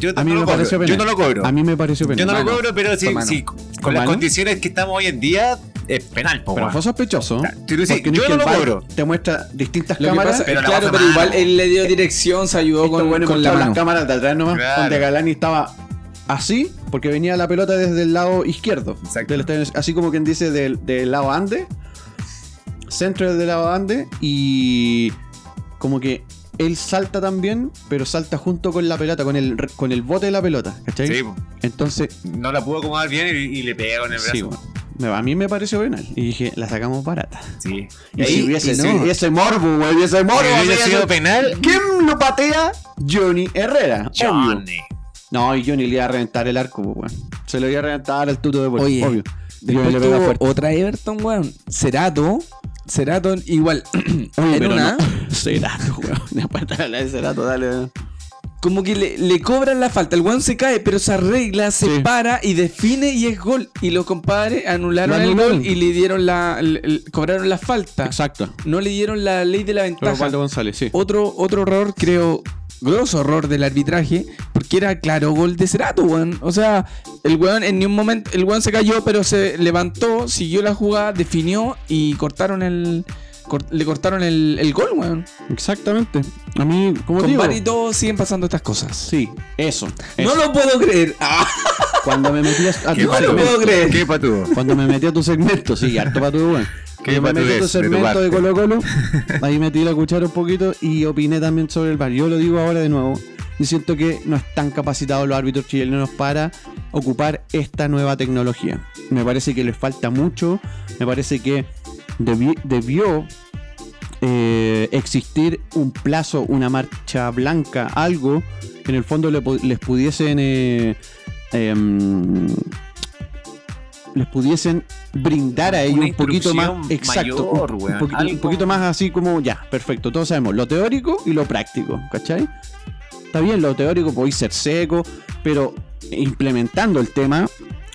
Yo A mí no me lo pareció cobro. penal. Yo no lo cobro. A mí me pareció penal. Yo no lo cobro, pero sí, sí, con ¿Fue las mano? condiciones que estamos hoy en día, es penal, po, Pero fue sospechoso. Sí, no yo es que no lo cobro. Te muestra distintas Lo cámaras. pasa, pero la claro, pero mano. igual él le dio dirección, se ayudó con, la mano. las cámaras de atrás nomás, Claro. donde Galani estaba así, porque venía la pelota desde el lado izquierdo. Exacto. del así como quien dice del, del lado ande, centro del lado ande, y como que él salta también, pero salta junto con la pelota, con el, con el bote de la pelota, ¿cachai? Sí. Entonces, no la pudo acomodar bien y, y le pega con el brazo. sí, bueno, a mí me pareció penal. Y dije, la sacamos barata. Sí. Y, ahí- si hubiese, y no. hubiese morbo, güey, hubiese morbo. Si hubiese sido penal, ¿Quién lo patea? Johnny Herrera. obvio. Johnny. No, y Johnny le iba a reventar el arco, pues, weón. Se lo iba a reventar al tuto de Oye, obvio. Después Johnny le pega tuvo fuerte. otra Everton, weón. Cerato. Cerato, igual. Oye, en pero una, no. Cerato, weón. Una patada de Cerato, dale. Como que le, le cobran la falta. El weón se cae, pero se arregla, se Sí. para y define y es gol. Y los compadres anularon el gol y le dieron la. cobraron la falta. Exacto. No le dieron la ley de la ventaja. Osvaldo González, sí. Otro, otro error, creo, grosso error del arbitraje, porque era claro gol de Cerato, weón. O sea, el weón en ni un momento, el weón se cayó, pero se levantó, siguió la jugada, definió y cortaron el. Le cortaron el, el gol, weón. Exactamente. A mí, como Con digo. VAR y todo siguen pasando estas cosas. Sí, eso. No lo puedo creer. Ah, Cuando me metí a, a Qué tu no lo patudo. puedo segmento. creer. Qué patudo. Cuando me metí a tu segmento, sí, harto patudo, weón. Qué Cuando me metí a tu patudez de tu segmento de. Colo Colo, ahí metí la cuchara un poquito y opiné también sobre el VAR. Yo lo digo ahora de nuevo. Y siento que no están capacitados los árbitros chilenos para ocupar esta nueva tecnología. Me parece que les falta mucho. Me parece que debi- debió eh, existir un plazo, una marcha blanca, algo que en el fondo le les pudiesen eh, em, les pudiesen brindar a ellos Una un poquito más exacto, mayor, un, poquito, un poquito más así como ya, perfecto, todos sabemos lo teórico y lo práctico, ¿cachai? Está bien, lo teórico podéis ser seco, pero implementando el tema,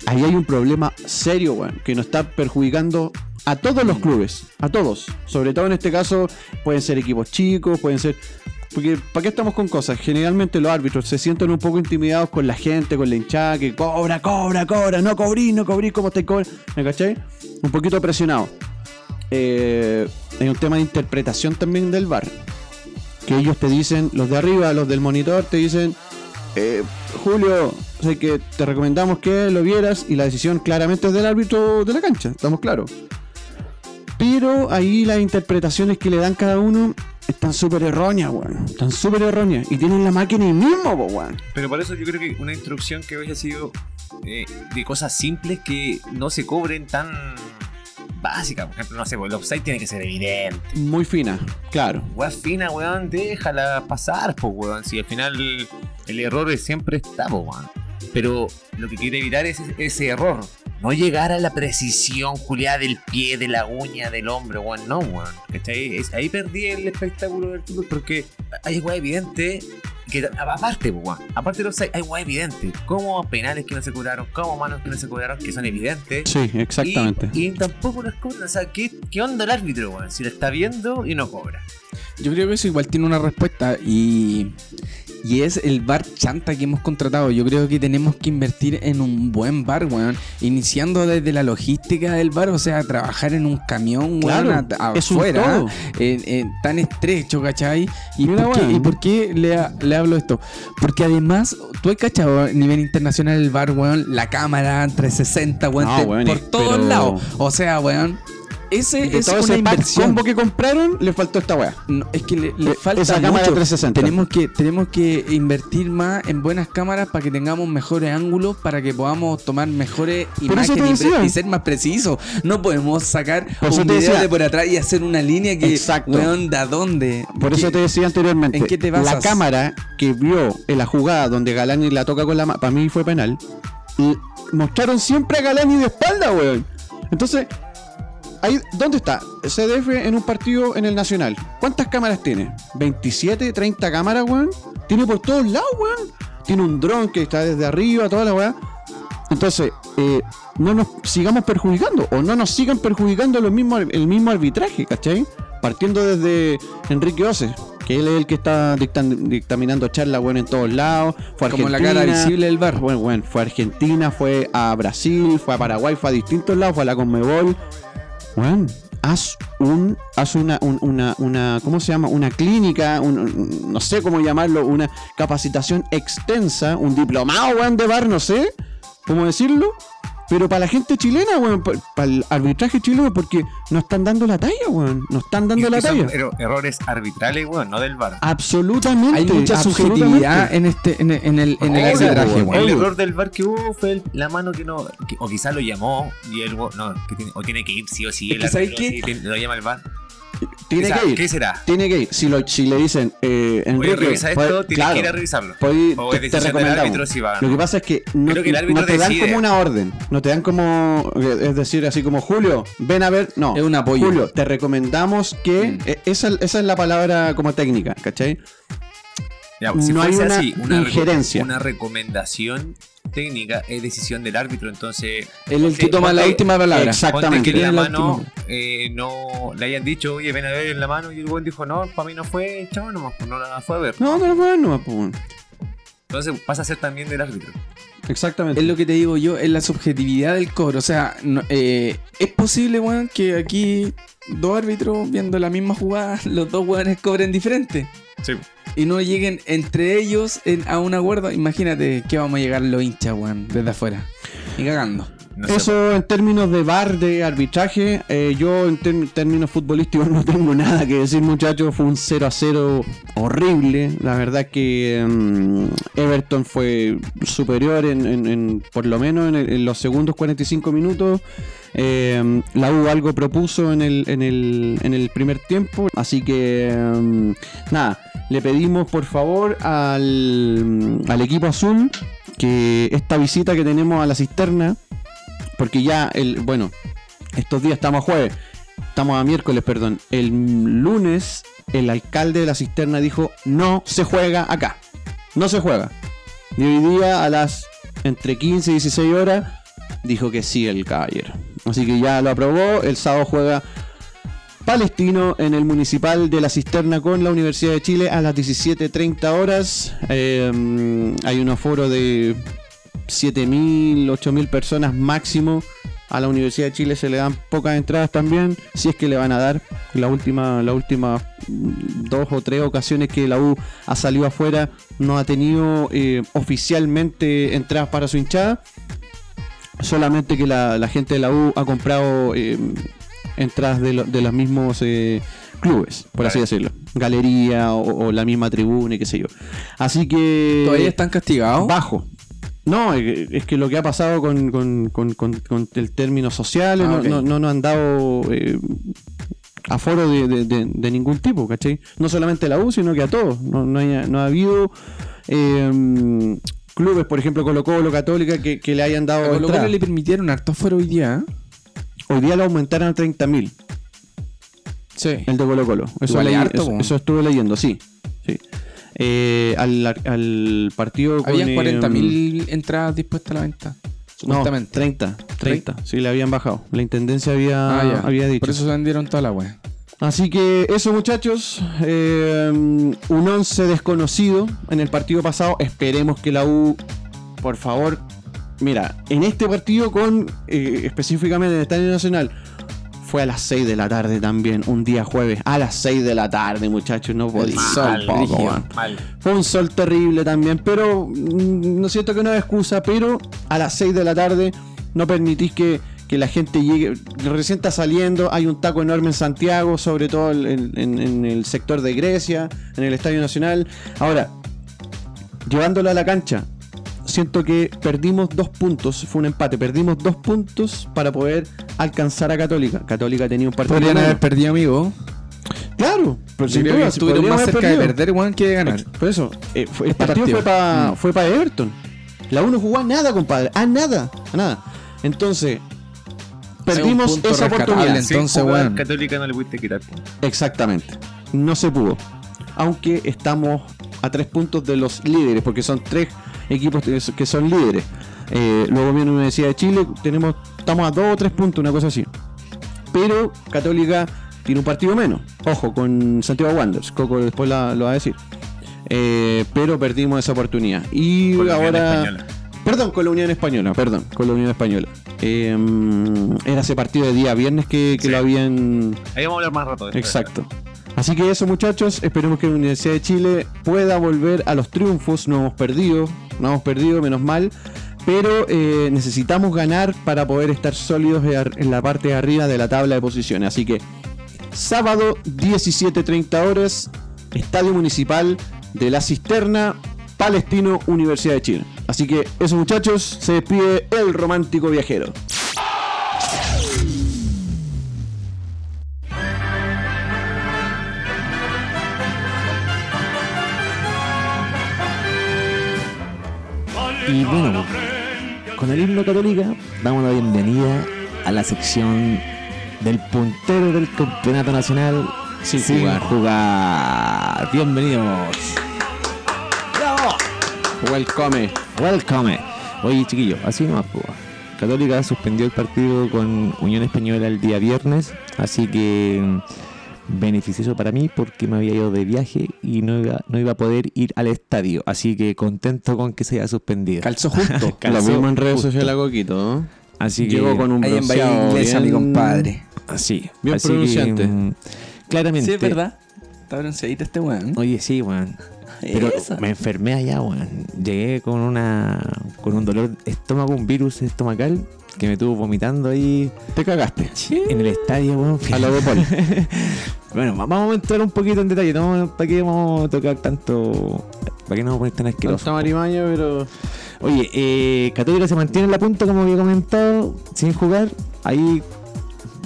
ahí hay un problema serio, weón, que nos está perjudicando a todos los clubes, a todos. Sobre todo en este caso, pueden ser equipos chicos, pueden ser. Porque, ¿para qué estamos con cosas? Generalmente los árbitros se sienten un poco intimidados con la gente, con la hinchada, que cobra, cobra, cobra, no cobrí, no cobrí, ¿cómo te cobra? ¿Me cachai? Un poquito presionado. Eh, hay un tema de interpretación también del VAR. Que ellos te dicen, los de arriba, los del monitor, te dicen, eh, Julio, sé que te recomendamos que lo vieras y la decisión claramente es del árbitro de la cancha, estamos claros. Pero ahí las interpretaciones que le dan cada uno están súper erróneas, weón. Están súper erróneas. Y tienen la máquina ahí mismo, po, weón. Pero por eso yo creo que una instrucción que hubiese sido eh, de cosas simples que no se cobren tan básicas. Por ejemplo, no sé, pues, el offside tiene que ser evidente. Muy fina, claro. Weá fina, weón, déjala pasar, pues, weón. Si al final el, el error siempre está, pues, weón. Pero lo que quiere evitar es ese error. No llegar a la precisión, juliada del pie, de la uña, del hombre, weón. No, weón. Ahí perdí el espectáculo del fútbol porque hay weá evidente. Que, aparte, pues, weón, aparte del offside, hay weá evidente. Como penales que no se cobraron, como manos que no se cobraron, que son evidentes. Sí, exactamente. Y, y tampoco las cobran. O sea, ¿qué, ¿qué onda el árbitro, weón? Si lo está viendo y no cobra. Yo creo que eso igual tiene una respuesta y, y es el bar chanta que hemos contratado. Yo creo que tenemos que invertir en un buen bar, weón. Iniciando desde la logística del bar, o sea, trabajar en un camión, weón, Claro, a- es un afuera, en tan estrecho, ¿cachai? ¿Y Mira, por qué, weón. ¿y por qué le, ha- le hablo esto? Porque además, tú has cachado a nivel internacional el bar, weón, la cámara 360, weón, No, te- weón, por todos pero- lados. O sea, weón, ese De es todo una ese pack inversión. combo que compraron, le faltó esta weá. No, es que le, le falta esa cámara mucho. 360. Tenemos que, tenemos que invertir más en buenas cámaras para que tengamos mejores ángulos, para que podamos tomar mejores imágenes y, ser más precisos. No podemos sacar Por un video de por atrás y hacer una línea que, Exacto. weón, ¿de dónde? Por eso te decía anteriormente, ¿En qué te la basas? cámara que vio en la jugada donde Galani la toca con la mano, para mí fue penal, y mostraron siempre a Galani de espalda, weón. Entonces, ahí, ¿dónde está? CDF en un partido en el Nacional. ¿Cuántas cámaras tiene? ¿27, 30 cámaras, weón? Tiene por todos lados, weón. Tiene un dron que está desde arriba, toda la weá. Entonces, eh, no nos sigamos perjudicando o no nos sigan perjudicando lo mismo, el mismo arbitraje, ¿cachai? Partiendo desde Enrique Ose, que él es el que está dictan- dictaminando charla, bueno, en todos lados. Fue a Como la Argentina, cara visible del bar. Bueno, bueno, fue a Argentina, fue a Brasil, fue a Paraguay, fue a distintos lados, fue a la Conmebol. Bueno, haz un, haz una, un- una, una, ¿cómo se llama? Una clínica, un- no sé cómo llamarlo, una capacitación extensa, un diplomado, weón, de bar, no sé, cómo decirlo. Pero para la gente chilena, weón, pa- para el arbitraje chileno, porque no están dando la talla, weón. No están dando Y- la son talla. ero- errores arbitrales, weón, no del VAR. Absolutamente. Hay mucha absolutamente. subjetividad en este, en, en el, en el Obvio, arbitraje, weón. weón. El error del VAR que hubo fue el- la mano que no. que- o quizás lo llamó y él. No, que tiene, o tiene que ir sí o sí. Es el que ¿sabes árbitro, qué? sí, tiene- lo llama el VAR. Tiene Quizá- que ir. ¿Qué será? Tiene que ir. Si, lo, si le dicen, eh, Enrique, revisa esto, pues, tienes claro, que ir a revisarlo. pues, O te- es te recomendamos. árbitro si va. Lo que pasa es que no, que el árbitro no te dan decide. como una orden, no te dan como, es decir, así como Julio, ven a ver, no. Es un apoyo. Julio, te recomendamos que, Mm. eh, esa, esa es la palabra como técnica, ¿cachai? Ya, si no hay una así, una, injerencia. una recomendación técnica es decisión del árbitro, entonces. Él es el que ponte- toma la última palabra. Exacto. Ponte que la la mano última. eh, no le hayan dicho, oye, ven a ver en la mano, y el buen dijo, no, para mí no fue, chavo, nomás, pues no la fue a ver. No, no lo pueden, no, pues. Entonces pasa a ser también del árbitro. Exactamente. Es lo que te digo yo, es la subjetividad del cobro. O sea, no- eh, es posible, weón, que aquí dos árbitros viendo la misma jugada, los dos weones cobren diferente. Sí. Y no lleguen entre ellos en- a un acuerdo. Imagínate que vamos a llegar los hinchas, weón, desde afuera. Y cagando. No sé, Eso en términos de bar, de arbitraje, eh, yo en términos futbolísticos no tengo nada que decir muchachos, fue un 0 a 0 horrible, la verdad que mm, Everton fue superior en, en- en- por lo menos en, el- en los segundos 45 minutos, Eh, la U algo propuso en el, en, el, en el primer tiempo, así que mm, nada, le pedimos por favor al, al equipo azul que esta visita que tenemos a la cisterna porque ya el, bueno, estos días estamos a jueves, estamos a miércoles, perdón. El lunes el alcalde de la cisterna dijo no se juega acá, no se juega. Y hoy día a las entre 15 y 16 horas dijo que sí el caballero. Así que ya lo aprobó, el sábado juega Palestino en el Municipal de la Cisterna con la Universidad de Chile a las 17.30 horas. Eh, hay un aforo de 7.000, 8.000 personas máximo. A la Universidad de Chile se le dan pocas entradas también, si es que le van a dar. La última, la última dos o tres ocasiones que la U ha salido afuera no ha tenido eh, oficialmente entradas para su hinchada. Solamente que la, gente de la U ha comprado eh, entradas de, lo- de los mismos eh, clubes, por así decirlo. Galería o, o la misma tribuna y qué sé yo. Así que... ¿Todavía están castigados? Bajo. No, es que lo que ha pasado con, con- con- el término social, Ah, no, no, no nos han dado eh, aforo de, de- de- de ningún tipo, ¿cachai? No solamente a la U, sino que a todos. No, no, haya- no ha habido eh, clubes, por ejemplo, Colo Colo, Católica, que, que le hayan A dado Colo Colo le permitieron harto fuera hoy día. ¿eh? Hoy día lo aumentaron a 30.000, Sí. el de Colo Colo. Eso, leí- harto, eso, estuve leyendo, sí. sí. Eh, al, al partido. Habían eh, 40.000 entradas dispuestas a la venta. No, Supuestamente. 30, 30. Sí, le habían bajado. La intendencia había, Ah, había dicho. Por eso se vendieron toda la wea. Así que eso, muchachos. eh, un 11 desconocido en el partido pasado. Esperemos que la U, por favor. Mira, en este partido con eh, específicamente en el Estadio Nacional. Fue a las 6 de la tarde también, un día jueves, a las 6 de la tarde, muchachos, no podía. sol. Mal. Fue un sol terrible también, pero mm, no siento que no es excusa, pero a las 6 de la tarde no permitís que, que la gente llegue, recién está saliendo, hay un taco enorme en Santiago, sobre todo en, en- en el sector de Grecia, en el Estadio Nacional. Ahora, llevándolo a la cancha, siento que perdimos dos puntos, fue un empate, perdimos dos puntos para poder alcanzar a Católica. Católica tenía un partido. Podrían haber perdido, amigo. Claro, pero sin duda, estuvieron más cerca de perder, weón, que de ganar. Por eso, eh, fue- el Este partido, partido. fue para Mm. fue para Everton. La 1 jugó a nada, compadre. A nada. A nada. Entonces, perdimos esa oportunidad. Entonces, weón. Católica no le pudiste quitar puntos. Exactamente. No se pudo. Aunque estamos a tres puntos de los líderes, porque son tres equipos que son líderes. Eh, luego viene Universidad de Chile, tenemos, estamos a dos o tres puntos, una cosa así. Pero Católica tiene un partido menos. Ojo, con Santiago Wanderers. Coco después la- lo va a decir. Eh, pero perdimos esa oportunidad. Y Con ahora. Perdón, con la Unión Española, perdón, con la Unión Española. Eh, era ese partido de día viernes que, que Sí. lo habían Ahí vamos a hablar más rato de esto. Así que eso muchachos, esperemos que la Universidad de Chile pueda volver a los triunfos. No hemos perdido, no hemos perdido, menos mal. Pero eh, necesitamos ganar para poder estar sólidos en la parte de arriba de la tabla de posiciones. Así que sábado 17.30 horas, Estadio Municipal de la Cisterna, Palestino, Universidad de Chile. Así que eso muchachos, se despide el romántico viajero. Y bueno, con el himno católica damos la bienvenida a la sección del puntero del campeonato nacional sin, jugar. jugar. Bienvenidos. Welcome. Welcome. Oye, chiquillos, así nomás, pues. Católica suspendió el partido con Unión Española el día viernes, así que beneficioso para mí porque me había ido de viaje y no iba, no iba a poder ir al estadio, así que contento con que se haya suspendido. Calzó justo. Lo mismo en redes sociales a Coquito, ¿no? Así que Llegó con un Ahí en Inglesa, mi bien- compadre. así, Bien así pronunciante. que, mm, claramente. Sí, es verdad. Está bronceadito este weón. Oye, sí, weón. Pero me enfermé allá, weón. Llegué con una con un dolor de estómago, un virus estomacal que me tuvo vomitando ahí Te cagaste. en el estadio, weón. A lo de Paul. bueno, va- vamos a entrar un poquito en detalle. No, ¿Para qué vamos a tocar tanto? ¿Para qué no vamos a poner tan asqueroso? Tanta marimaña, pero. Oye, eh, Católica se mantiene en la punta, como había comentado, sin jugar. Ahí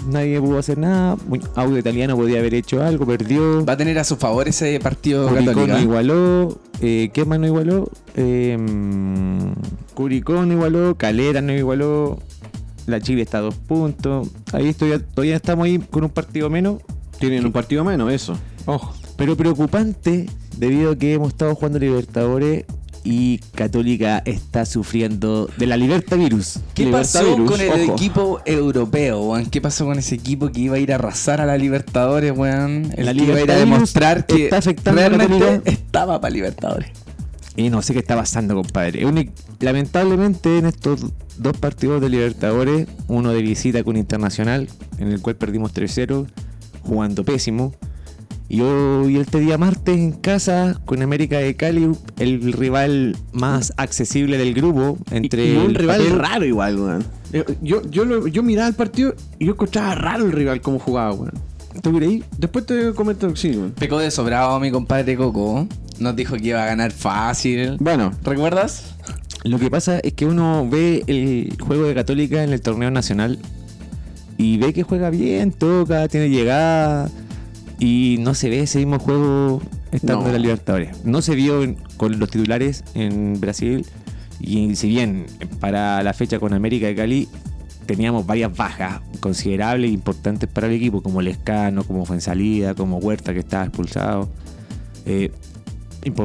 nadie pudo hacer nada. Audio Italiano podía haber hecho algo, perdió. Va a tener a su favor ese partido Curicó no ¿eh? igualó. Eh, ¿Qué más no igualó? Eh, Curicó no igualó. Calera no igualó. La Chile está a dos puntos. Ahí estoy, todavía estamos ahí con un partido menos. Tienen un partido menos, eso. Ojo. Pero preocupante debido a que hemos estado jugando Libertadores y Católica está sufriendo de la Liberta Virus. ¿Qué pasó con el ojo. equipo europeo, weón? ¿Qué pasó con ese equipo que iba a ir a arrasar a la Libertadores, weón? El La que iba a ir a demostrar que está afectando realmente estaba para Libertadores. Y no sé qué está pasando, compadre. Un lamentablemente en estos dos partidos de Libertadores, uno de visita con Internacional, en el cual perdimos 3-0, jugando pésimo. Y hoy este día martes en casa con América de Cali, el rival más accesible del grupo. Entre y un rival papel- raro igual, weón. Eh, Yo, yo, lo- yo miraba el partido y yo encontraba raro el rival cómo jugaba, weón. ¿Tú creí? Después te comento, sí, weón. Pecó de sobrado mi compadre Coco. Nos dijo que iba a ganar fácil. Bueno, ¿Recuerdas? Lo que pasa es que uno ve el juego de Católica en el torneo nacional y ve que juega bien, toca, tiene llegada y no se ve ese mismo juego estando No. en la Libertadores. No se vio en- con los titulares en Brasil y si bien para la fecha con América de Cali teníamos varias bajas considerables e importantes para el equipo, como Lescano, como Fuensalida, como Huerta que estaba expulsado. Eh,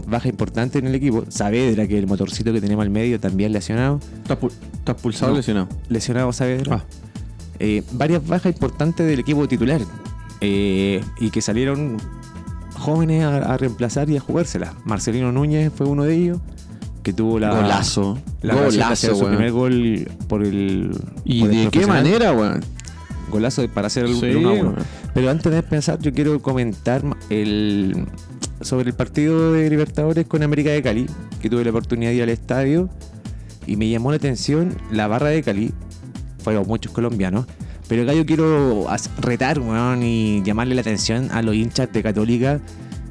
baja importante en el equipo. Saavedra, que el motorcito que tenemos al medio también lesionado. estás pu- estás pulsado o No. lesionado. Lesionado Saavedra. Ah. Eh, varias bajas importantes del equipo titular. Eh, y que salieron jóvenes a, a reemplazar y a jugársela. Marcelino Núñez fue uno de ellos. Que tuvo la. Golazo. La hacer Golazo, su primer gol por el. ¿Y por el de qué manera, weón? Golazo para hacer el Sí, 1 a 1. weón. Pero antes de empezar, yo quiero comentar el, sobre el partido de Libertadores con América de Cali, que tuve la oportunidad de ir al estadio y me llamó la atención la barra de Cali. Fueron muchos colombianos. Pero acá yo quiero retar, weón, y llamarle la atención a los hinchas de Católica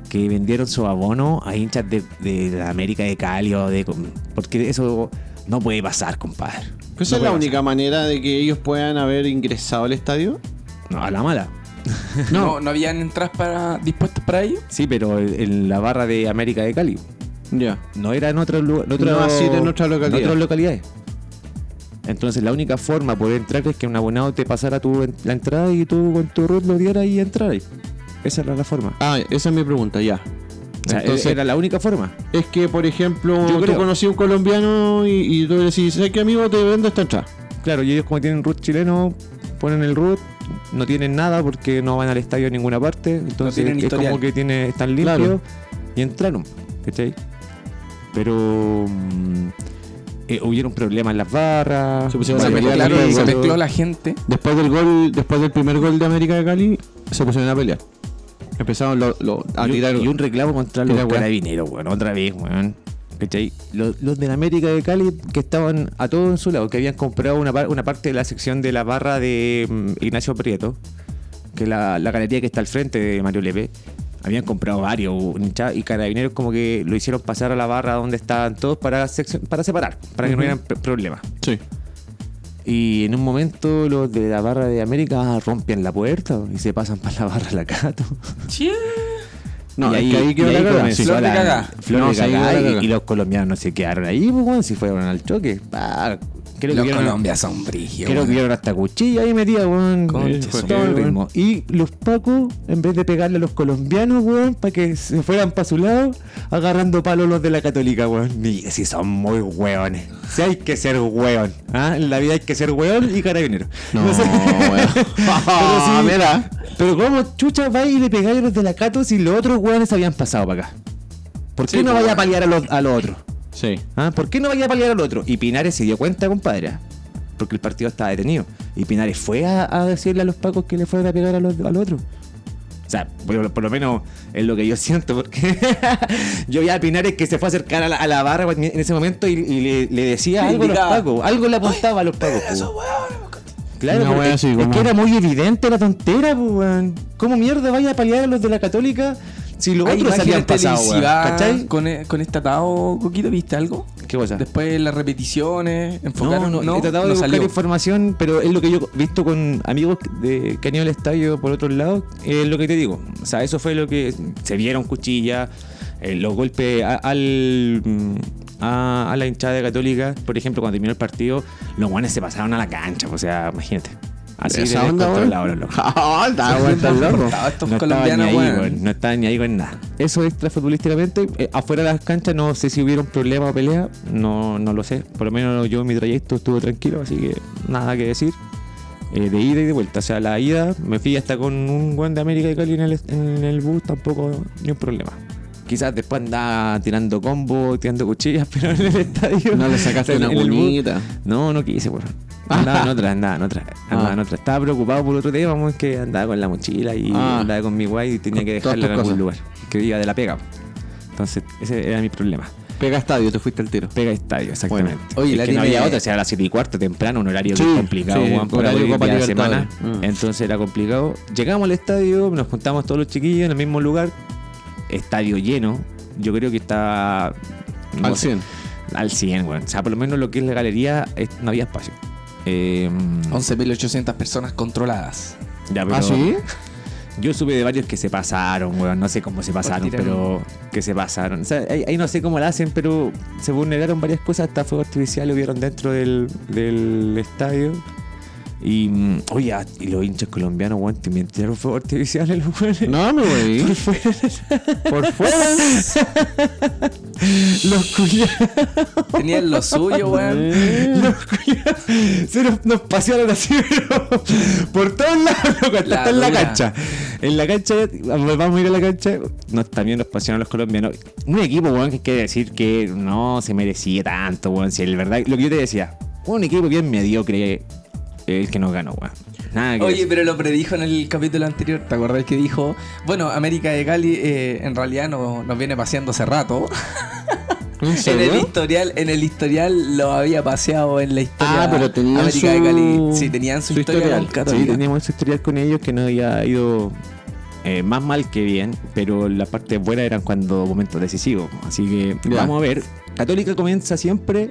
que vendieron su abono a hinchas de, de la América de Cali o de... Porque eso no puede pasar, compadre. Esa No es la única manera de que ellos puedan haber ingresado al estadio. No, a la mala. No, no, habían entradas para, dispuestas para ello. Sí, pero en la barra de América de Cali. Ya. No era en en otro- No así en otra localidad. otras localidades. Entonces la única forma de poder entrar es que un abonado te pasara tu, la entrada y tú con tu root lo dieras y entraras. Esa era la forma. Ah, esa es mi pregunta, ya. O sea, Entonces- era la única forma. Es que, por ejemplo, Yo tú creo. conocí a un colombiano y, y tú decís, ¿sabes qué amigo te vendo esta entrada? Claro, y ellos como tienen root chileno, ponen el root, no tienen nada porque no van al estadio en ninguna parte. Entonces es historial. como que tiene, están limpios Claro. y entraron. ¿Cachai? Pero mm, eh, hubieron problemas en las barras. Se pusieron Se a pelear, golpes, se mezcló la gente. Después del gol, después del primer gol de América de Cali, se pusieron a pelear. Empezaron lo- lo- a y, tirar. y un reclamo contra los carabineros, weón, otra vez, weón. ¿Cachai? Los, los de la América de Cali que estaban a todo en su lado, que habían comprado una parte de la sección de la barra de mm, Ignacio Prieto, que es la, la galería que está al frente de Mario Lepe. Habían comprado varios y carabineros como que lo hicieron pasar a la barra donde estaban todos para, para separar, para que no pr- problemas. Sí. Y en un momento los de la barra de América rompen la puerta y se pasan para la barra la Cato. No, y es ahí, que ahí quedó y la comenzó Flor de. Flor No, de sí, y, los colombianos no se quedaron ahí, pues, weón, si fueron al choque. Pa, creo, que Los vieron, Colombia son brígidos. creo que vieron hasta cuchilla ahí metida, weón. Concha todo el ritmo. Y los pacos, en vez de pegarle a los colombianos, weón, para que se fueran para su lado, agarrando palos los de la católica, weón. Mira, si son muy weones. Si hay que ser weón. ¿ah? En la vida hay que ser weón y carabinero. No, sé. weón. Pero sí, Mira. pero cómo chucha va y le pegáis a los de la Cato si los otros weones habían pasado para acá. ¿Por qué Sí, no pues, vaya a paliar a los, a los otros? Sí. ¿Ah? ¿Por qué no vaya a paliar al otro? Y Pinares se dio cuenta, compadre. Porque el partido estaba detenido. Y Pinares fue a, a decirle a los pacos que le fueran a pegar a los- al otro. O sea, por, por lo menos es lo que yo siento, porque yo vi a Pinares que se fue a acercar a la, a la barra en ese momento y, y le, le decía algo a los pacos. Algo le apuntaba a los pacos. po. Claro, es como- que era muy evidente la tontera, pues. ¿Cómo mierda vaya a paliar a los de la Católica si los Hay otros se habían imágenes pasado, weón? televisivas ¿Cachai? con, e- con este atado, Coquito, ¿viste algo? ¿Qué cosa? Después las repeticiones, enfocaron, no, no, he tratado no de buscar salió. información, pero es lo que yo he visto con amigos de, que han ido al estadio por otro lado, es lo que te digo. O sea, eso fue lo que se vieron cuchillas, eh, los golpes al, a, a la hinchada de Católica. Por ejemplo, cuando terminó el partido, los guanes se pasaron a la cancha. O sea, imagínate. Así de onda, weón. los locos. Ah, estos No estaban ni colombianos, weón. no estaban ni ahí con nada. Eso extra futbolísticamente, eh, afuera de las canchas no sé si hubieron problemas o peleas, no, no lo sé. Por lo menos yo en mi trayecto estuve tranquilo, así que nada que decir. Eh, de ida y de vuelta, o sea, la ida me fui hasta con un buen de América de Cali en el, en el bus, tampoco ni un problema. Quizás después andaba tirando combos, tirando cuchillas, pero en el estadio. No le sacaste en una bonita. no, no quise, weón. Andaba en otra, andaba en otra. Andaba Ah. en otra. Estaba preocupado por otro tema, weón, que andaba con la mochila y Ah. andaba con mi guay y tenía que dejarla en algún cosas. lugar. Que iba de la pega. weón. Entonces, ese era mi problema. Pega estadio, te fuiste al tiro. Pega estadio, exactamente. Bueno, oye, Es la que no había otra, o sea, a las 7 y cuarto temprano, un horario Sí, complicado, sí, para horario día de semana. Mm. Entonces era complicado. Llegamos al estadio, nos juntamos todos los chiquillos en el mismo lugar. Estadio lleno. Yo creo que está. no Al sé, 100. al 100, weón. O sea, por lo menos lo que es la galería, es- no había espacio. Eh, 11.800 personas controladas. ya, pero ¿Ah, sí? Yo supe de varios que se pasaron, weón. No sé cómo se pasaron, tirar pero que se pasaron. O sea, ahí, ahí no sé cómo la hacen, pero se vulneraron varias cosas. Hasta fuego artificial hubieron dentro del, del estadio. Y, mm, oye, y los hinchas colombianos, weón, te tiraron fuego artificial los weones. No, me voy. Por fuera. Los culiados. Tenían lo suyo, weón. Los culiados se nos, nos pasearon así, pero por todos lados, loco, hasta, La en la cancha. En la cancha, vamos a ir a la cancha, nos, también nos pasearon los colombianos. Un equipo, weón, que hay que decir que no se merecía tanto, weón. Si el verdad, lo que yo te decía, un equipo bien mediocre el que nos ganó, weón. Nada que Oye, decir. pero lo predijo en el capítulo anterior. ¿Te acordás que dijo? Bueno, América de Cali eh, en realidad no, nos viene paseando hace rato. ¿En En el historial, en el historial lo había paseado en la historia. Ah, pero tenían América de su- Cali. Sí, tenían su, su historia historial. con Católica. Sí, teníamos ese historial con ellos que no había ido eh, más mal que bien, pero las partes buenas eran cuando momentos decisivos. Así que Ya. vamos a ver. Católica comienza siempre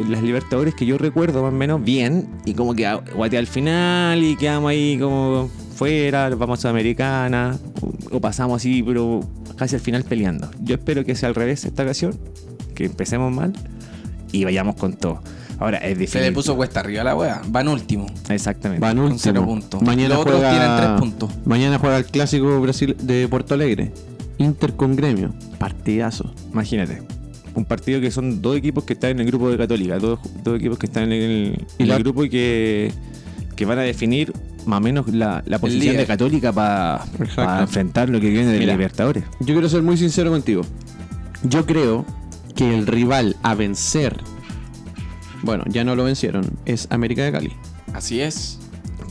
eh, las Libertadores que yo recuerdo más o menos bien y como que guatea al final y quedamos ahí como fuera, vamos a Sudamericana o, o pasamos así, pero casi al final peleando. Yo espero que sea al revés esta ocasión, que empecemos mal y vayamos con todo. Ahora es Se difícil. le puso cuesta arriba a la wea. Van último. Exactamente. Van Con último. cero puntos. Mañana Los otros juega... tienen tres puntos. Mañana juega el clásico Brasil de Puerto Alegre. Inter con gremio. Partidazo. Imagínate. Un partido que son dos equipos que están en el grupo de Católica, dos, dos equipos que están en el, en grupo y que, que van a definir más o menos la, la posición de Católica para enfrentar lo que viene de Mira. Libertadores. Yo quiero ser muy sincero contigo. Yo creo que el rival a vencer, bueno, ya no lo vencieron, es América de Cali. Así es.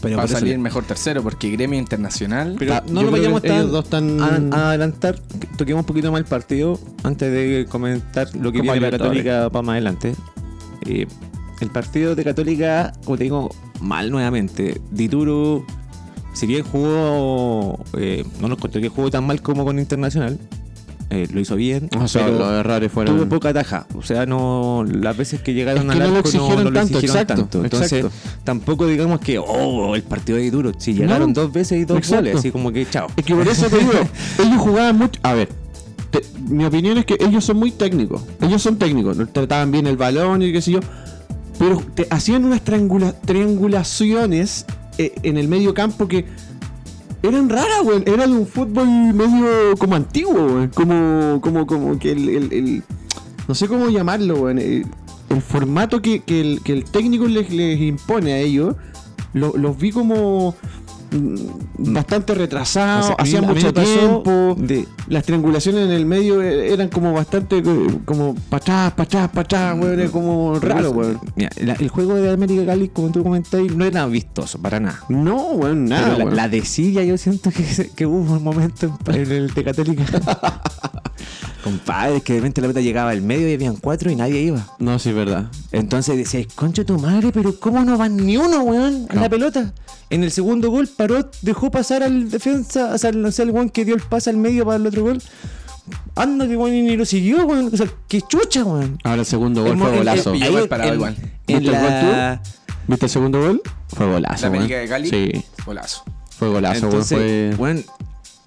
Pero Va a salir mejor tercero porque Gremio Internacional. Pero Ta- no lo vayamos que tan, ellos dos están- a, a adelantar, que toquemos un poquito más el partido antes de comentar lo que viene la. Católica para más adelante. Eh, el partido de Católica, como te digo, mal nuevamente. Dituro, si bien jugó, eh, no nos contó que jugó tan mal como con Internacional, eh, lo hizo bien, O sea, pero los errores fueron. tuvo poca taja. O sea, no las veces que llegaron Es que al no arco exigieron no, lo tanto, exigieron exacto, tanto. Entonces, exacto. tampoco digamos que, oh, el partido de duro. Si llegaron No, dos veces y dos exacto. goles, así como que chao. Es que por eso te digo, ellos jugaban mucho. A ver, te- mi opinión es que ellos son muy técnicos. Ellos son técnicos, trataban bien el balón y qué sé yo. Pero te hacían unas triangula- triangulaciones eh, en el medio campo que eran raras, weón. Era de un fútbol medio como antiguo, weón. Como, como, como que el, el- el- No sé cómo llamarlo, weón. El, el formato que, que el, que el técnico les, les impone a ellos, lo- los vi como bastante retrasados, O sea, a mí- hacían a mí mucho tiempo. de- Las triangulaciones en el medio eh, eran como bastante eh, como para atrás, para atrás, para atrás, weón. Era como raro, weón. El juego de América Cali, como tú comentáis, no era vistoso para nada. No, weón, nada. Pero la, weón. la de Silla yo siento que, que hubo un momento en, en el de Católica. Compadre, que de repente la pelota llegaba al medio y habían cuatro y nadie iba. No, sí, es verdad. Entonces decías, concha tu madre, pero ¿cómo no van ni uno, weón, en No. la pelota? En el segundo gol, Parot dejó pasar al defensa, o sea, no sé, el weón que dio el pase al medio para el otro gol. Anda, que weón, y ni lo siguió, weón. O sea, qué chucha, weón. Ahora el segundo gol El fue golazo. ahí mal parado en- igual. En ¿Viste el gol la... ¿Viste el segundo gol? Fue golazo, ¿La América weón. de Cali? Sí, Golazo. fue golazo, weón. Entonces, Fue... weón,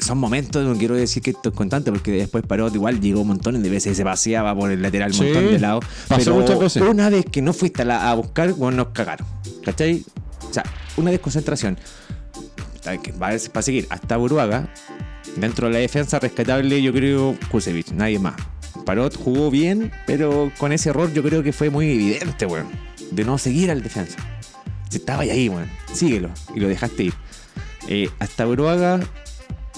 son momentos, no quiero decir que esto es constante, porque después Parot igual llegó un montón de veces y se paseaba por el lateral un Sí, montón de lado. pasó Pero veces. una vez que no fuiste a, la- a buscar, bueno, nos cagaron. ¿Cachai? O sea, una desconcentración. Para seguir, hasta Buruaga, dentro de la defensa rescatable, yo creo Kusevich, nadie más. Parot jugó bien, pero con ese error yo creo que fue muy evidente, weón. De no seguir al defensa. Si estaba ahí, weón, síguelo. Y lo dejaste ir. Eh, hasta Buruaga.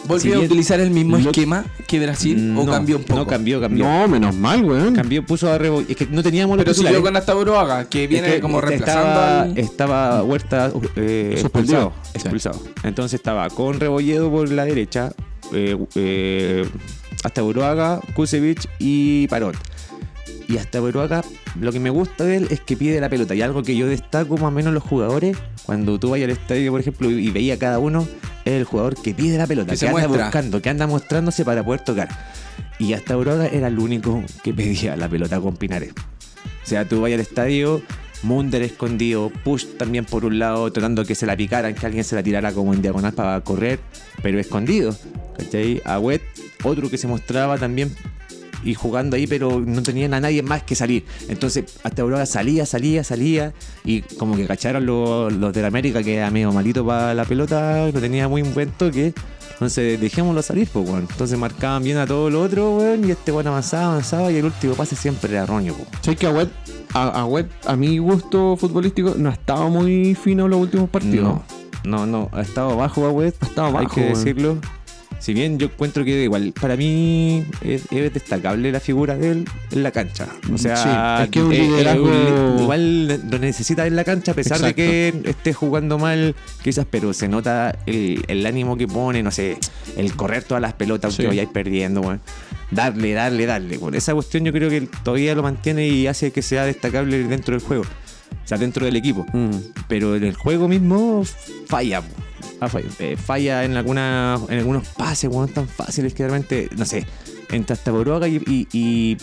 ¿Volvió si a utilizar el mismo esquema que Brasil o cambió un poco? No cambió, cambió. No, menos mal, weón. Cambió, puso a Rebo. Es que no teníamos Pero siguió con hasta Buruaga, que viene Es que como reemplazando estaba, al- estaba Huerta eh, expulsado, expulsado. Entonces estaba con Rebolledo por la derecha, eh, eh, hasta Buruaga, Kusevich y Parot. Y hasta Buruaga, lo que me gusta de él es que pide la pelota. Y algo que yo destaco más o menos en los jugadores, cuando tú vayas al estadio, por ejemplo, y veías a cada uno, es el jugador que pide la pelota, Que anda muestra. buscando, que anda mostrándose para poder tocar. Y hasta Buruaga era el único que pedía la pelota con Pinares. O sea, tú vayas al estadio, Munder escondido, Push también por un lado, tratando que se la picaran, que alguien se la tirara como en diagonal para correr, pero escondido. ¿Cachai? Agüet, otro que se mostraba también y jugando ahí, pero no tenían a nadie más que salir. Entonces, hasta Aurora salía, salía, salía, y como que cacharon los, los de la América que era medio malito para la pelota, no tenía muy buen toque. Entonces, dejémoslo salir, pues, weón. Entonces marcaban bien a todo lo otro, weón, y este weón avanzaba, avanzaba, y el último pase siempre era Roño, pues. Sé que Agüet, a, Agüet, a mi gusto futbolístico, no estaba muy fino en los últimos partidos. No, no, no, ha estado bajo Agüet, Ha estado hay bajo, que weón. Si bien yo encuentro que igual, para mí es, es destacable la figura de él en la cancha. O sea, Sí, es que un eh, eh, liderazgo- igual lo necesita en la cancha, a pesar Exacto. de que esté jugando mal, quizás, pero se nota el, el ánimo que pone, no sé, el correr todas las pelotas aunque Sí. vayáis perdiendo, weón. Darle, darle, darle. weón. Esa cuestión yo creo que todavía lo mantiene y hace que sea destacable dentro del juego. O sea, dentro del equipo Mm. pero en el juego mismo falla. Ah, falla. Eh, falla en, alguna, en algunos pases, weón, tan fáciles que realmente, no sé, entre hasta Boruaga y, y, y,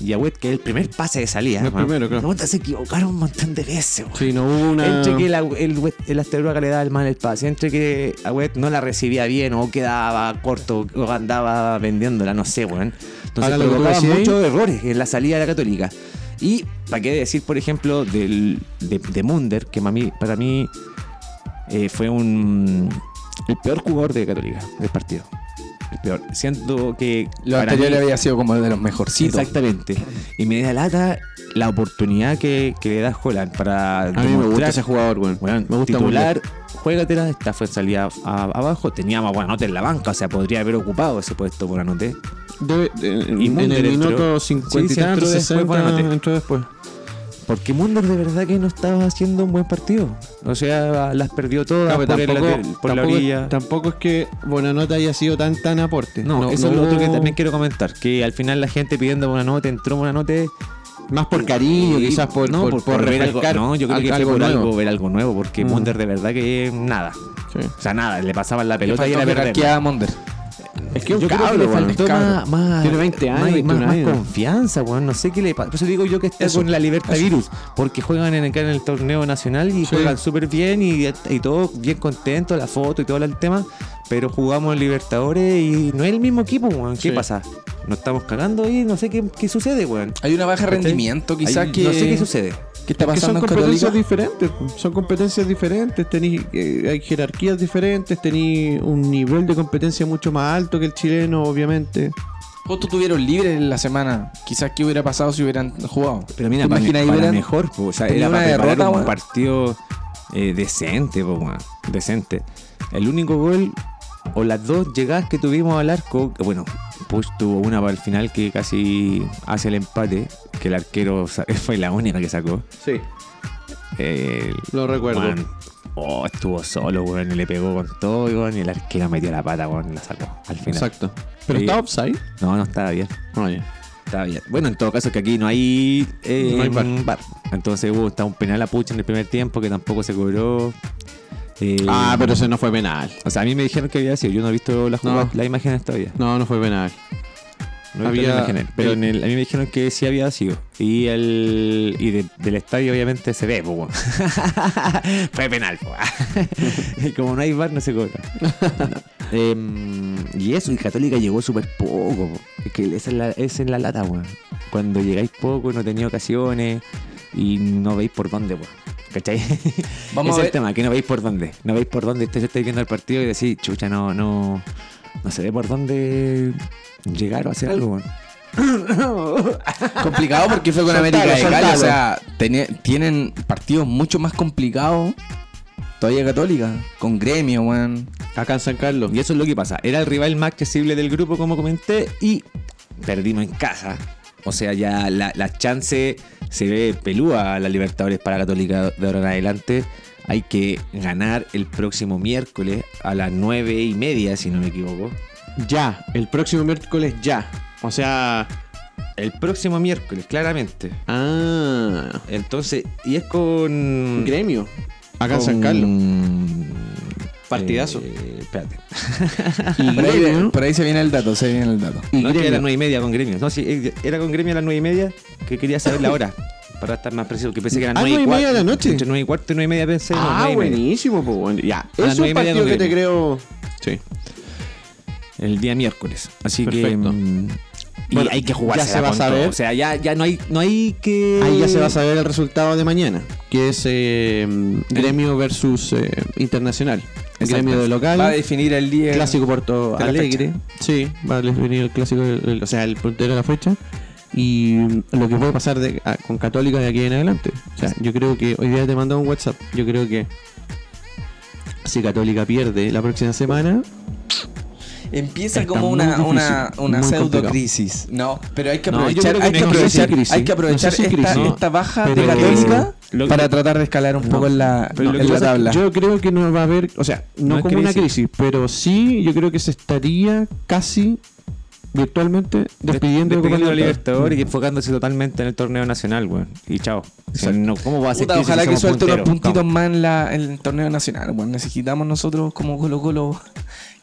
y Agüet, que es el primer pase de salida. El weón. primero, claro. Se equivocaron un montón de veces. Sí, no hubo una. Entre que el, el, el Asteroaga le daba el mal el pase, entre que Agüet no la recibía bien o quedaba corto o andaba vendiéndola, no sé, weón. Entonces provocaba ahí- muchos errores en la salida de la Católica. Y, ¿para qué decir, por ejemplo, del, de, de Munder, que para mí, para mí eh, fue un el peor jugador de Católica del partido. El peor. Siento que. Lo anterior mí- había sido como de los mejorcitos. Exactamente. Y me da lata la oportunidad que, que le da Holland para. A mí me gusta ese jugador, weón. Weón, me gusta titular, juégatela, esta fue salida a- abajo, teníamos a Buenanote en la banca, o sea, podría haber ocupado ese puesto Buenanote. Debe- de- en, Y en Munder el entró. minuto Sí, 50 sí, y tanto, entró después, 60, Buenanote. entró después. Porque Munder de verdad que no estaba haciendo un buen partido. O sea, las perdió todas Claro, por, el tampoco, lateral- por la tampoco- orilla. tampoco es que Buenanote haya sido tan tan aporte. No, eso es lo otro que también quiero comentar. Que al final la gente pidiendo Buenanote, entró Buenanote. Más por cariño, y- quizás por, no, por, por, por ver algo. No, yo creo que fue por nuevo. algo, ver algo nuevo. Porque Mm. Munder de verdad que nada. Sí. O sea, nada, le pasaban la pelota y era perder. a. Es que un Yo creo que cabro, le faltó más, más- Tiene 20 años, más, 21 más- confianza, weón. No sé qué le pasa. Por eso digo yo que está Eso, con la Libertad Virus. Porque juegan en, acá en el torneo nacional y Sí. juegan súper bien y, y todo bien contento, la foto y todo el tema. Pero jugamos en Libertadores y no es el mismo equipo, weón. ¿Qué Sí. pasa? Nos estamos cagando y no sé qué, qué sucede, weón. Hay una baja rendimiento, quizás que. No sé qué sucede. ¿Qué está Que son pasando en competencias diferentes, son competencias diferentes, tení, eh, hay jerarquías diferentes, tení un nivel de competencia mucho más alto que el chileno, obviamente. Justo tuvieron libre en la semana. Quizás qué hubiera pasado si hubieran jugado. Pero mira, ¿Te para, para hubieran mejor, po, o sea, era para derrota, un partido eh, decente, po, decente. El único gol o las dos llegadas que tuvimos al arco, que bueno, Push tuvo una para el final que casi hace el empate, que el arquero fue la única que sacó. Sí, lo recuerdo. oh, estuvo solo, weón, y le pegó con todo, weón, y el arquero metió la pata, weón, y la sacó al final. Exacto. Pero Sí. está offside. No, no estaba bien. No, ya. Está bien. Bueno, en todo caso que aquí no hay, eh, No hay. VAR. Entonces hubo hasta un penal a Puch en el primer tiempo que tampoco se cobró. Eh, Ah, pero ese no fue penal. O sea, a mí me dijeron que había sido. Yo no he visto las, No. las imágenes todavía. No, no fue penal. No Había- imágenes. Pero en el- a mí me dijeron que sí había sido. Y el y de- del estadio obviamente se ve, pues, fue penal, y como no hay VAR, no se cobra. Em, y eso, y Católica llegó súper poco. po. Es que esa es la, esa es la lata, weón. Cuando llegáis poco, no tenéis ocasiones y no veis por dónde, weón. ¿Cachai? Vamos Ese a es ver. el tema, que no veis por dónde. No veis por dónde estáis, estáis viendo el partido y decís, chucha, no, no, no se ve por dónde llegar o hacer algo. Complicado porque fue con América de Cali. O sea, tienen partidos mucho más complicados. Todavía Católica. Con gremio, weón. Acá en San Carlos. Y eso es lo que pasa. Era el rival más accesible del grupo, como comenté, y perdimos en casa. O sea, ya la, la chance se ve pelúa a la Libertadores para Católica de ahora en adelante. Hay que ganar el próximo miércoles a las nueve y media, si no me equivoco. Ya, el próximo miércoles ya. O sea. El próximo miércoles, claramente. Ah. Entonces, y es con. Gremio. Acá en San Carlos. Partidazo. Eh, espérate. Y Por ahí, Gremio. por ahí se viene el dato, se viene el dato. Y no, Gremio. era nueve y media con gremio. No, sí, eh, era con gremio a las nueve y media, que quería saber la hora. Para estar más preciso, que pensé que eran Ah, nueve y nueve y media cuarto. de la noche. Entre nueve y cuarto y nueve y media pensé. Ah, buenísimo, pues bueno. Ya. A Es un partido que te creo. Sí. El día miércoles. Así Perfecto. que. mm, y Bueno, hay que jugarse ya se va a saber. O sea, ya, ya no hay, no hay que. Ahí ya se va a saber el resultado de mañana, que es eh, Gremio versus eh, Internacional. Gremio de local, Va a definir el día. clásico Porto de la Alegre. Sí, va a definir el clásico, el- o sea, el puntero de la fecha. Y lo que puede pasar de- a- con Católica de aquí en adelante. O sea, yo creo que hoy día te mando un WhatsApp. Yo creo que si Católica pierde la próxima semana, Empieza Está como una, difícil, una, una pseudo crisis. No, pero hay que No, yo aprovechar, creo que hay, que no aprovechar crisis. hay que No aprovechar sé si esta, crisis. esta baja de Católica Lo que- para tratar de escalar un poco en la, en la tabla. Yo creo que no va a haber, o sea, no, No es como una crisis, pero sí yo creo que se estaría casi virtualmente despidiendo de Despidiendo a Libertadores. Y enfocándose totalmente en el torneo nacional, weón. Y chao. No, ¿Cómo va a ser Puta, ojalá si que suelte unos puntitos ¿Cómo? más en, la, en el torneo nacional. Bueno, necesitamos nosotros como Colo Colo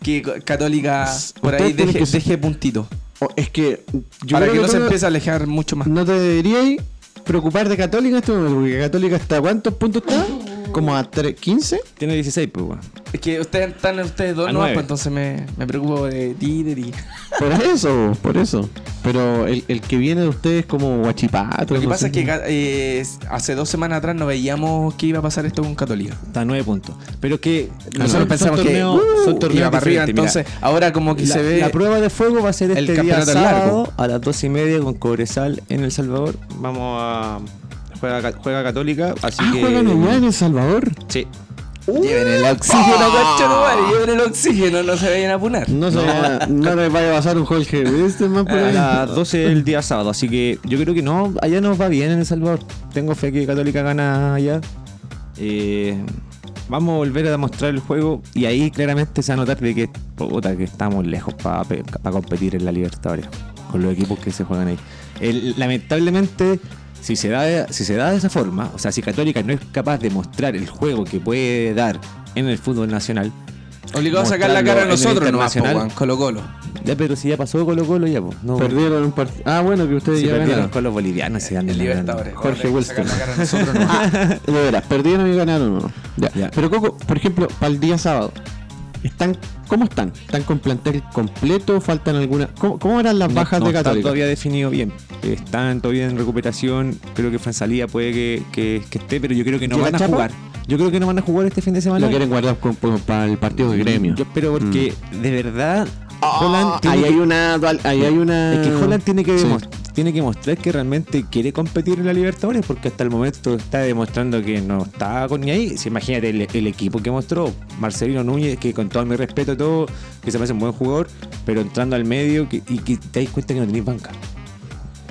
que Católica por ahí deje, que deje puntito. O- es que yo para creo que no se empiece a alejar mucho más. no te deberíais preocupar de Católica en este momento, porque Católica está ¿cuántos puntos está? Como a tre- 15. Tiene 16, pues, weón. Es que ustedes están ustedes dos, A ¿no? nueve. Pues entonces me, me preocupo de ti, de ti. Por eso, por eso. Pero el, el que viene de ustedes es como guachipato. Lo que no pasa sé. es que ca- eh, hace dos semanas atrás no veíamos que iba a pasar esto con Católica. Está a 9 puntos. Pero que Nosotros son pensamos que torneos- uh, son torneos iba para arriba, diferentes, mira. entonces ahora como que la, se ve la prueba de fuego va a ser el este día campeonato sábado largo. a las 12 y media con Cobresal en El Salvador. Vamos a. Juega, juega Católica, así Ah, que. juegan allá en El Salvador. Sí. Lleven el oxígeno, conchetumare, lleven el oxígeno, no se vayan a apunar. No, se vaya- no les vaya a pasar un Jorge. ¿Viste más por A ahí? las 12 el día sábado, así que yo creo que no, allá nos va bien en El Salvador. Tengo fe que Católica gana allá. Eh, vamos a volver a demostrar el juego y ahí claramente se va a notar de que, puta, que estamos lejos para competir en la Libertadores con los equipos que se juegan ahí. El- lamentablemente, si se, da, si se da de esa forma, o sea, si Católica no es capaz de mostrar el juego que puede dar en el fútbol nacional, Obligado a sacar la cara a en el nosotros weón, Colo Colo. ya pero si ya pasó Colo Colo ya, pues. No, Perdieron un partido. Ah, bueno, que ustedes si ya perdieron ganaron. con los bolivianos se dan El Libertadores. Jorge Wilson. la cara a nosotros nomás. De veras, perdieron y ganaron. ¿no? Ya. Ya. Pero Coco, por ejemplo, para el día sábado, ¿están, ¿cómo están? ¿Están con plantel completo? ¿Faltan algunas? ¿Cómo, cómo eran las bajas no de está Católica? todavía definido bien. Están todavía en recuperación. Creo que Fansalía puede que, que- que esté, pero yo creo que no ¿Y la van a Chapa? jugar. Yo creo que no van a jugar este fin de semana. Lo quieren guardar con- con- para el partido de gremio. Yo espero porque de verdad Holland tiene ahí que- hay una. Ahí hay una. es que Holland tiene que, Sí. demos- tiene que mostrar que realmente quiere competir en la Libertadores porque hasta el momento está demostrando que no está con ni ahí. Si imagínate el, equipo que mostró, Marcelino Núñez, que con todo mi respeto todo, que se me un buen jugador, pero entrando al medio que- y que te das cuenta que no tenéis banca.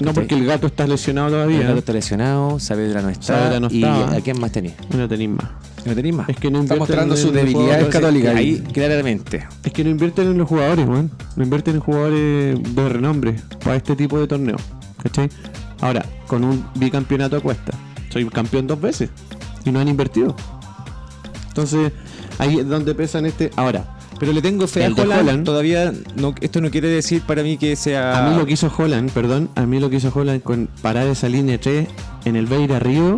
No, porque el gato está lesionado El todavía. gato está lesionado, Saavedra no está. Saavedra no y estaba. ¿a quién más tenéis? No tenéis más. No tenéis más. Es que no Está mostrando sus debilidades jugadores. Católica. Ahí, claramente. Es que no invierten en los jugadores, weón. No invierten en jugadores de renombre para este tipo de torneo. ¿Cachai? Ahora, con un bicampeonato a cuesta. Soy campeón dos veces. Y no han invertido. Entonces, ahí es donde pesan este. Ahora, Pero le tengo fe a Holland. Holland. Todavía no, esto no quiere decir para mí que sea. a mí lo que hizo Holland, perdón, a mí lo que hizo Holland con parar esa línea 3 en el Beira Río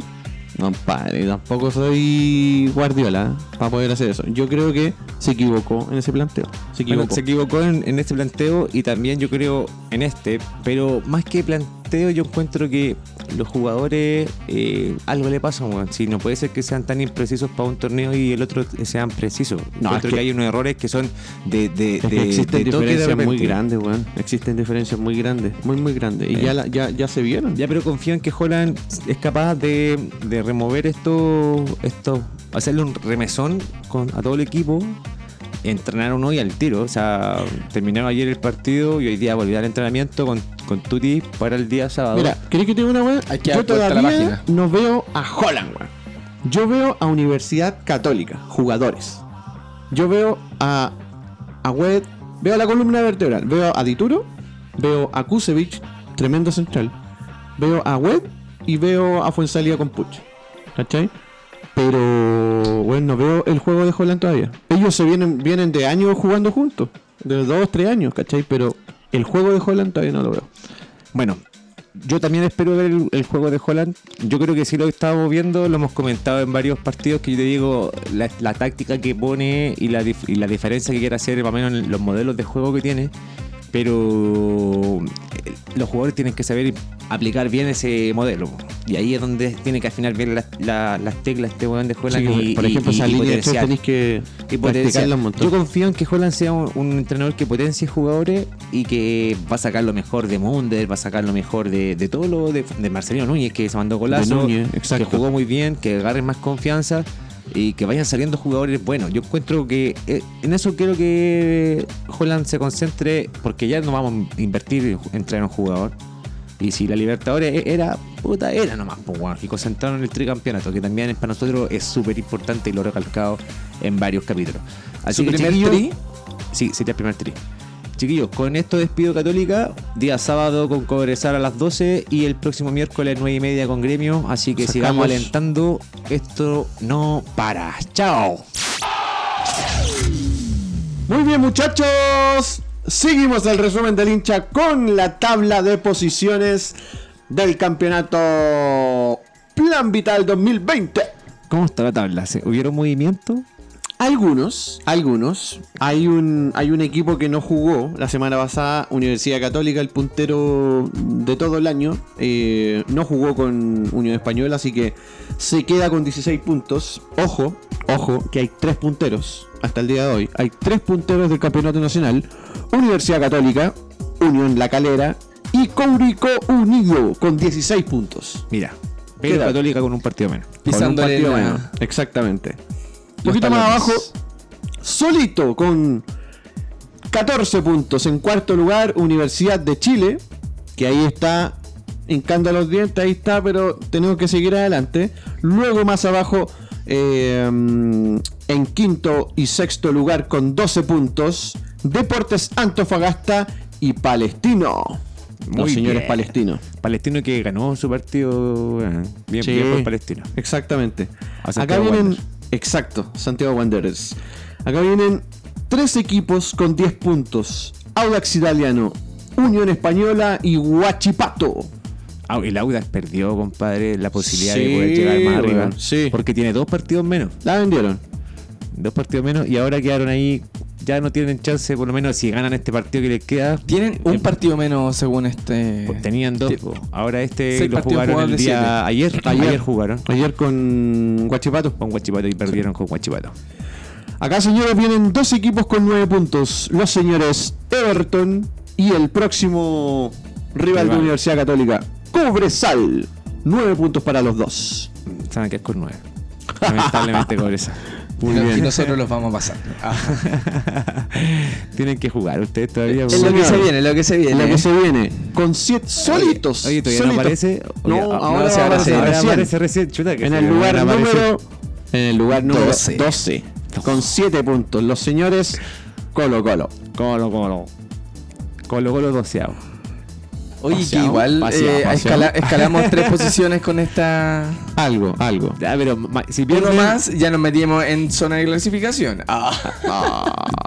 Compadre, tampoco soy Guardiola para poder hacer eso. Yo creo que se equivocó en ese planteo. Se Bueno, equivocó. se equivocó en, en este planteo y también yo creo en este, pero más que planteo yo encuentro que los jugadores eh, algo le pasa, weón. Si no puede ser que sean tan imprecisos para un torneo y el otro sean precisos. No, encuentro es que, que- hay unos errores que son de, de, Es que de- existen de toque de diferencias muy grandes, weón. Existen diferencias muy grandes, muy, muy grandes. Y Eh. ya, la- ya, ya se vieron. Ya, pero confío en que Holland es capaz de, de remover esto, esto, hacerle un remesón con, a todo el equipo. Entrenaron hoy al tiro, o sea, terminaron ayer el partido y hoy día volví al entrenamiento con, con Tuti para el día sábado. Mira, ¿querés que te diga una? Hay que Yo dar vuelta a la todavía página. no veo a Holland, weón. Yo veo a Universidad Católica, jugadores. Yo veo a, a Wed, veo a la columna vertebral, veo a Dituro, veo a Kusevich, tremendo central. Veo a Wed y veo a Fuensalía con Puch. ¿Cachai? Pero, bueno, no veo el juego de Holland todavía. Ellos se vienen, vienen de años jugando juntos. De dos, tres años, ¿cachai? Pero el juego de Holland todavía no lo veo. Bueno, yo también espero ver el, juego de Holland. Yo creo que sí lo estamos viendo, lo hemos comentado en varios partidos que yo te digo, la, táctica que pone y la, diferencia que quiere hacer más o menos en los modelos de juego que tiene. Pero eh, los jugadores tienen que saber aplicar bien ese modelo. Y ahí es donde tiene que afinar bien las, la- las teclas este weón de Holland. Sí, y, por ejemplo, y- esa y línea tenéis que Y potenciar. practicarla un montón. Yo confío en que Holland sea un, un entrenador que potencie jugadores y que va a sacar lo mejor de Munder, va a sacar lo mejor de, de todo lo de, de Marcelino Núñez, que se mandó golazo, Núñez, que jugó muy bien, que agarren más confianza y que vayan saliendo jugadores buenos. Yo encuentro que eh, en eso quiero que Holland se concentre, porque ya no vamos a invertir en traer un jugador. Y si la Libertadores e- era, puta, era nomás, pues, weón. Y concentraron en el tricampeonato, que también es- para nosotros es súper importante y lo he recalcado en varios capítulos. Así ¿Su que, primer tri? Sí, sería el primer tri. Chiquillos, con esto despido Católica, día sábado con Cobresal a las 12 y el próximo miércoles 9 y media con Gremio, así que Sacamos- sigamos alentando, esto no para. ¡Chao! Muy bien, muchachos. Seguimos el resumen del hincha con la tabla de posiciones del campeonato Plan Vital 2020. ¿Cómo está la tabla? ¿Se- ¿Hubieron movimiento? Algunos, algunos. Hay un, hay un equipo que no jugó la semana pasada, Universidad Católica, el puntero de todo el año. eh, no jugó con Unión Española, así que se queda con 16 puntos. Ojo, ojo, que hay tres punteros hasta el día de hoy. Hay tres punteros del campeonato nacional. Universidad Católica, Unión La Calera y Courico Unido con 16 puntos. Mira, pero Católica con un partido menos. Con un Pisándole partido la- menos. Exactamente. Un los poquito más abajo, solito con 14 puntos. En cuarto lugar, Universidad de Chile, que ahí está hincando los dientes, ahí está, pero tenemos que seguir adelante. Luego más abajo, eh, en quinto y sexto lugar con 12 puntos, Deportes Antofagasta y Palestino. los Muy señores bien. palestinos. Palestino que ganó su partido. Bien, Sí. bien por Palestino. Exactamente. Acá vienen. Exacto, Santiago Wanderers. Acá vienen tres equipos con 10 puntos: Audax Italiano, Unión Española y Huachipato. Ah, el Audax perdió, compadre, la posibilidad Sí, de poder llegar más arriba. sí. Porque tiene dos partidos menos. La vendieron. Dos partidos menos. Y ahora quedaron ahí. Ya no tienen chance, por lo menos si ganan este partido que les queda. Tienen un Eh, partido menos según este. pues tenían dos. Po. Ahora este lo jugaron el día ayer. Ayer. Ayer. jugaron Ayer con Huachipato. con Guachipato y perdieron con Guachipato. Acá, señores, vienen dos equipos con 9 puntos: los señores Everton y el próximo rival de. Universidad Católica, Cobresal. 9 puntos para los dos. Saben que es con nueve. Lamentablemente Cobresal. Muy Y bien. nosotros los vamos a pasar. Tienen que jugar ustedes todavía. Es lo que se viene, lo que se En viene. lo que se viene, con 7 solitos. Oye, todavía no solitos. aparece. No, Oye, ah, ahora se ahora aparece recién. Chuta, que En el lugar número en el lugar número 12. 12. Con 7 puntos. Los señores Colo Colo. Colo, colo. Colo, colo doceavo. Oye, que igual paseado, eh, paseado. escala- escalamos tres posiciones con esta. Algo, algo. Ya, pero si Uno pierden, más, ya nos metimos en zona de clasificación. Ah.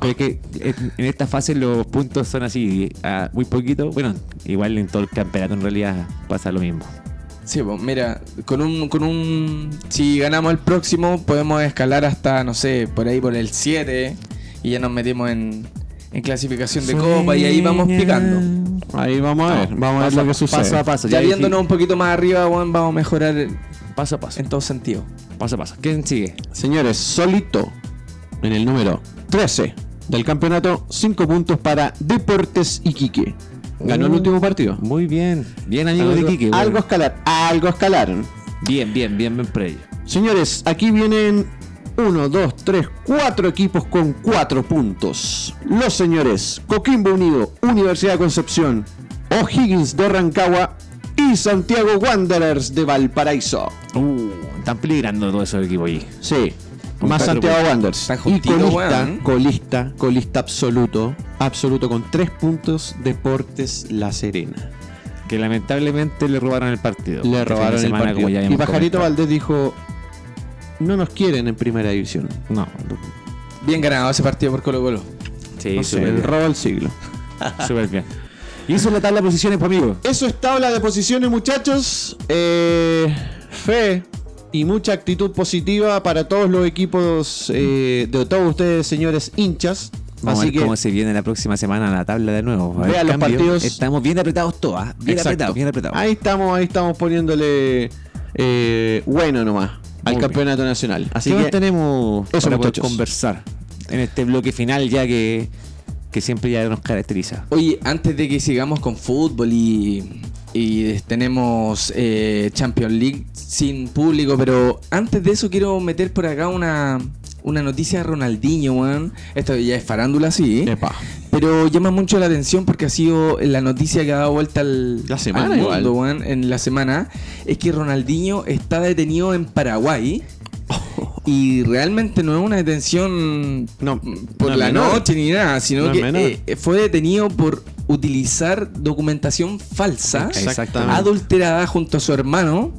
Pero es que en, esta fase los puntos son así, ah, muy poquitos. Bueno, igual en todo el campeonato en realidad pasa lo mismo. Sí, pues mira, con un, con un. Si ganamos el próximo, podemos escalar hasta, no sé, por ahí por el 7 y ya nos metimos en, en clasificación de copa y ahí vamos picando. Ahí vamos a ver, vamos a ver lo que sucede. Paso a paso. Ya viéndonos un poquito más arriba, weón, vamos a mejorar en Paso a paso. todo sentido. Paso a paso. ¿Quién sigue? Señores, solito en el número 13 del campeonato, 5 puntos para Deportes Iquique. Ganó el último partido. Muy bien. Bien, amigo de Algo- Quique. Algo escalar, algo escalaron. Bien, bien, bien, bien por ello. Señores, aquí vienen 1, 2, 3, 4 equipos con 4 puntos. Los señores Coquimbo Unido, Universidad de Concepción, O'Higgins de Rancagua y Santiago Wanderers de Valparaíso. Uh, están peligrando todos esos equipos allí. Sí, Con más Santiago puntos. Wanderers. Está Y colista, weón. colista, colista absoluto, absoluto con 3 puntos Deportes La Serena. Que lamentablemente le robaron el partido. Le Este robaron el partido. como ya Y Pajarito comentado. Valdés dijo, no nos quieren en primera división. No. Bien ganado ese partido por Colo Colo. Sí, No sé, el robo del siglo. Súper bien. Y eso es la tabla de posiciones, pues, amigo. Eso es tabla de posiciones, muchachos. Eh, fe y mucha actitud positiva para todos los equipos eh, de todos ustedes, señores hinchas. Vamos a Así ver que cómo se viene la próxima semana la tabla de nuevo. A ver, Vean los cambio. partidos. Estamos bien apretados todos, ¿ah? Bien Exacto. apretados, bien apretados. ahí estamos, ahí estamos poniéndole eh, bueno nomás al campeonato nacional. Así ¿Qué más que tenemos Eso, para poder conversar en este bloque final ya que, que siempre ya nos caracteriza? Oye, antes de que sigamos con fútbol y, y tenemos eh, Champions League sin público, pero antes de eso quiero meter por acá una, una noticia de Ronaldinho, weón. Esto ya es farándula, sí. Epa. Pero llama mucho la atención porque ha sido la noticia que ha dado vuelta al, La semana al igual. mundo, weón, en la semana. Es que Ronaldinho está detenido en Paraguay. Y realmente no es una detención No, por no la menor. noche ni nada, sino No que menor. eh, fue detenido por utilizar documentación falsa, adulterada junto a su hermano.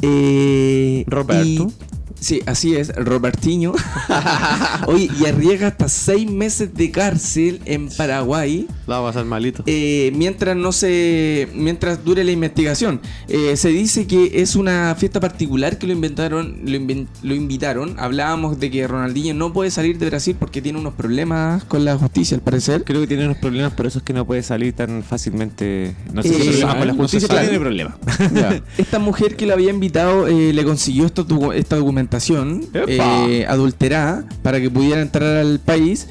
eh, Roberto. y- sí, así es, Robertinho. Oye, y arriesga hasta seis meses de cárcel en Paraguay. La va a pasar malito. eh, mientras no se mientras dure la investigación Eh, se dice que es una fiesta particular que lo inventaron lo, inven- lo invitaron hablábamos de que Ronaldinho no puede salir de Brasil porque tiene unos problemas con la justicia al parecer Creo que tiene unos problemas, por eso es que no puede salir tan fácilmente. No sé Eh, si sabe, con la no justicia, sabe. pero tiene problemas. Esta mujer que lo había invitado eh, le consiguió esta, esta documentación Eh, adulterada para que pudiera entrar al país.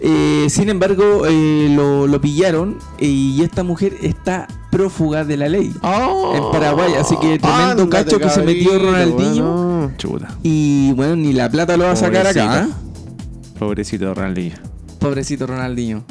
Eh, sin embargo, eh, lo, lo pillaron eh, y esta mujer está prófuga de la ley. Oh. En Paraguay, así que tremendo Ándate, cacho que se metió Ronaldinho. bueno. Chuta. Y bueno, ni la plata lo va a sacar acá. ¿eh? Pobrecito Ronaldinho. Pobrecito Ronaldinho.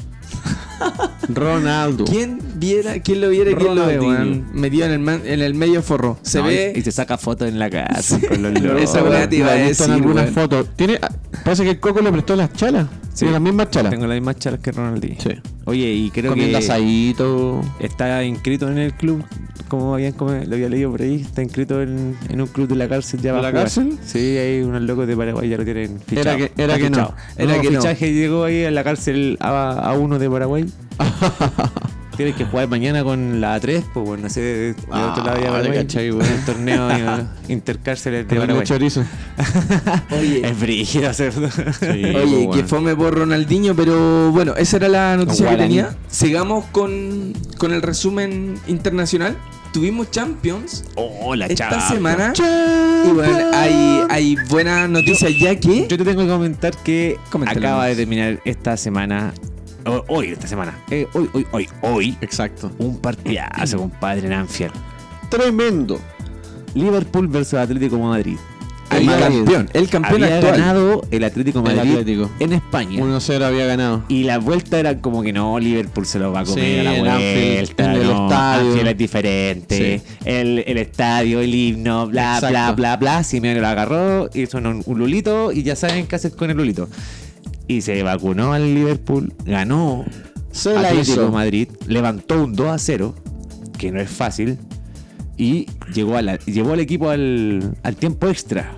Ronaldo. ¿Quién viera, quién lo viera y quién lo ve, weón? Metido en el, man- en el medio forro. Se No, ve. Y, y se saca fotos en la casa con los. Esa weá te iba a Lo he visto en decir, algunas weón. fotos. Tiene, parece que el Coco le prestó las chalas. Sí. Tiene las mismas chalas. Tengo las mismas chalas que Ronaldinho. Sí. Oye, y creo Comiendo que asadito. está inscrito en el club, como habían lo había leído por ahí, está inscrito en, en un club de la cárcel ya ¿De va a la jugar. cárcel? Sí, hay unos locos de Paraguay ya lo tienen fichado. Era que- era que no. Era que no. fichaje llegó ahí a la cárcel a, a uno de Paraguay. Tienes que jugar mañana con la A3, pues bueno, no sé, de, Ah, otro lado de le Paraguay. cachai, weón. el torneo intercárceles de Paraguay. chorizo. Oye, Es brígido hacer. Oye, que fome por Ronaldinho, pero bueno, esa era la noticia que tenía. Sigamos con, con el resumen internacional. Tuvimos Champions Oh, la esta semana. Y bueno, hay, hay buenas noticias ya que. Yo te tengo que comentar que Coméntalo acaba de terminar esta semana. Hoy, esta semana. eh, hoy, hoy, hoy, hoy. Exacto. Un partidazo, compadre, en Anfield. Tremendo. Liverpool versus Atlético Madrid. El campeón, el campeón Había actual. ganado el Atlético El Madrid Atlético. en España. 1-0 había ganado. Y la vuelta era como que no, Liverpool se lo va a comer Sí, a la en vuelta. Anfield, en el no, estadio. Anfield es diferente. El, el estadio, el himno, bla, bla, Exacto. bla, bla. Simeone lo agarró, hizo un, un lulito y ya saben qué hacer con el lulito. Y se vacunó al Liverpool, ganó Se la Atlético hizo. Madrid, levantó un 2 a 0, que no es fácil, y llegó a la- llevó al equipo al, al tiempo extra.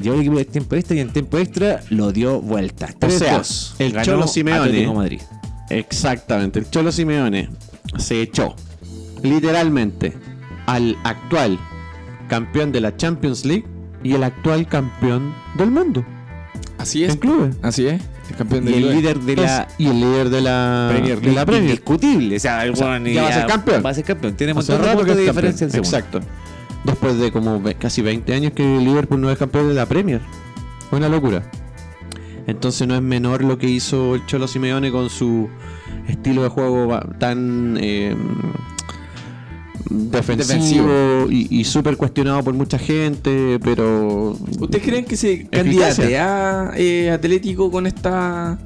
Llevó al equipo al tiempo extra y en tiempo extra lo dio vuelta. O sea, 3-2. el Ganó Cholo Simeone. Atlético Madrid. Exactamente. El Cholo Simeone se echó. Literalmente. al actual campeón de la Champions League y el actual campeón del mundo Así en clubes. Así es. El campeón Y del el líder de la Es- y el líder de la Premier de League. la Premier. Indiscutible. O sea, el O sea, weón ya va a ser campeón. Va a ser campeón. Tiene un Hace montón de rato que de es campeón. diferencia el segundo. Exacto. Después de como casi 20 años que Liverpool no es campeón de la Premier. Fue una locura. Entonces no es menor lo que hizo el Cholo Simeone con su estilo de juego tan eh, defensivo, y, y súper cuestionado por mucha gente, pero ¿Ustedes creen que se Eficacia. candidatea eh, Atlético con esta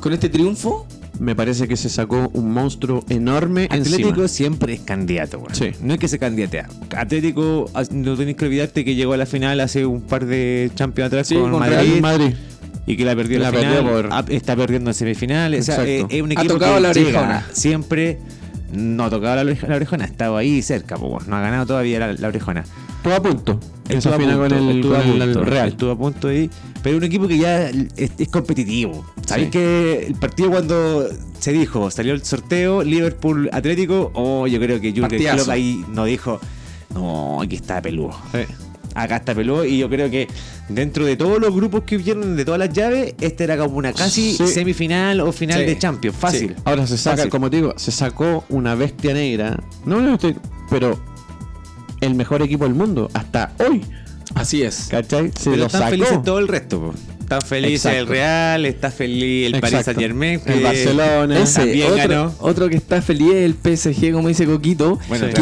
con este triunfo? me parece que se sacó un monstruo enorme Atlético encima. siempre es candidato, weón. Sí. No es que se candidatea. Atlético, as- no tenéis que olvidarte que llegó a la final hace un par de Champions atrás Sí, con con Madrid, Real Madrid. y que la perdió en La la, final. perdió por- ah, Está perdiendo en semifinales. O sea, Exacto. es, es un Ha equipo tocado que la llega siempre. No ha tocado la, la orejona, ha estado ahí cerca, po, no ha ganado todavía la, la orejona. Todo a punto. Estuvo a punto, con el, estuvo con el punto, Real. Estuvo a punto ahí. Pero un equipo que ya es, es competitivo. Sabéis Sí. que el partido cuando se dijo, salió el sorteo, Liverpool Atlético, oh, yo creo que Partidazo. Klopp ahí nos dijo, no, aquí está peludo. Acá está peludo. Y yo creo que dentro de todos los grupos que vieron de todas las llaves, este era como una casi Sí. semifinal o final Sí. de Champions. Fácil. Ahora se saca, Fácil. como te digo, se sacó una bestia negra. No, no estoy. Pero el mejor equipo del mundo hasta hoy. Así es. ¿Cachai? Se Pero lo están sacó. felices todo el resto. po. Están felices Exacto. el Real, está feliz el Paris Exacto. Saint Germain, El Barcelona. Ese, también otro, ganó. otro que está feliz es el PSG, como dice Coquito, Bueno, no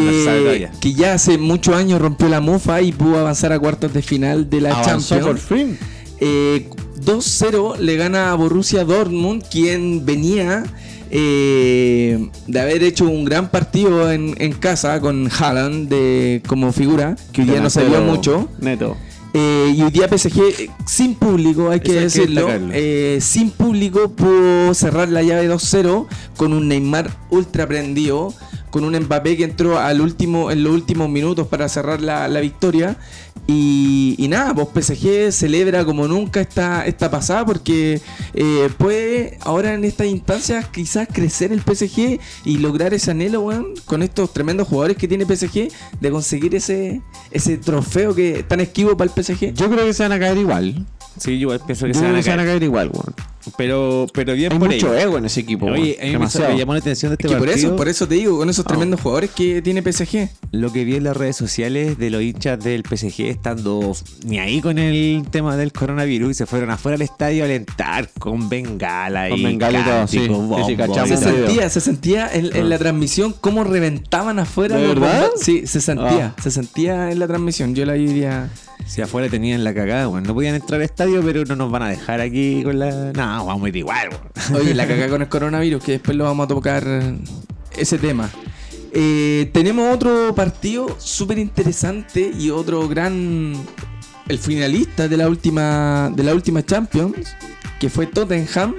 que, ya hace muchos años rompió la mufa y pudo avanzar a cuartos de final de la Avanzó por Champions. fin. Eh, 2-0 le gana a Borussia Dortmund, quien venía eh, de haber hecho un gran partido en, en casa con Haaland de, como figura, que hoy día no se vio mucho. Neto. Eh, y hoy día PSG eh, sin público, hay que Eso hay que decirlo, eh, sin público pudo cerrar la llave 2-0 con un Neymar ultra prendido, con un Mbappé que entró al último, en los últimos minutos para cerrar la, la victoria. Y, y nada, pues PSG celebra como nunca esta, esta pasada porque eh, puede ahora en estas instancias quizás crecer el PSG y lograr ese anhelo, weón, con estos tremendos jugadores que tiene PSG de conseguir ese, ese trofeo que tan esquivo para el PSG. Yo creo que se van a caer igual. Sí, yo pienso que Yo se van a que se van a caer. caer igual, weón. Pero, pero bien Hay por mucho ellos. ego en ese equipo. Oye, a mí me, me llamó la atención de este Es que por partido. eso, por eso te digo, con esos Ah. tremendos jugadores que tiene PSG. Lo que vi en las redes sociales de los hinchas del PSG estando ni ahí con el tema del coronavirus y se fueron afuera al estadio a alentar con bengala Con y bengala y todo, sí. Sí, sí, Se sentía, se sentía en, en la transmisión cómo reventaban afuera. ¿De los verdad? Sí, se sentía, Ah. se sentía en la transmisión. Yo la diría. Si afuera tenían la cagada, bueno, no podían entrar al estadio, pero no nos van a dejar aquí con la. No, vamos a ir igual, weón. Oye, la cagada con el coronavirus, que después lo vamos a tocar ese tema. Eh, tenemos otro partido súper interesante y otro gran. El finalista de la última de la última Champions, que fue Tottenham.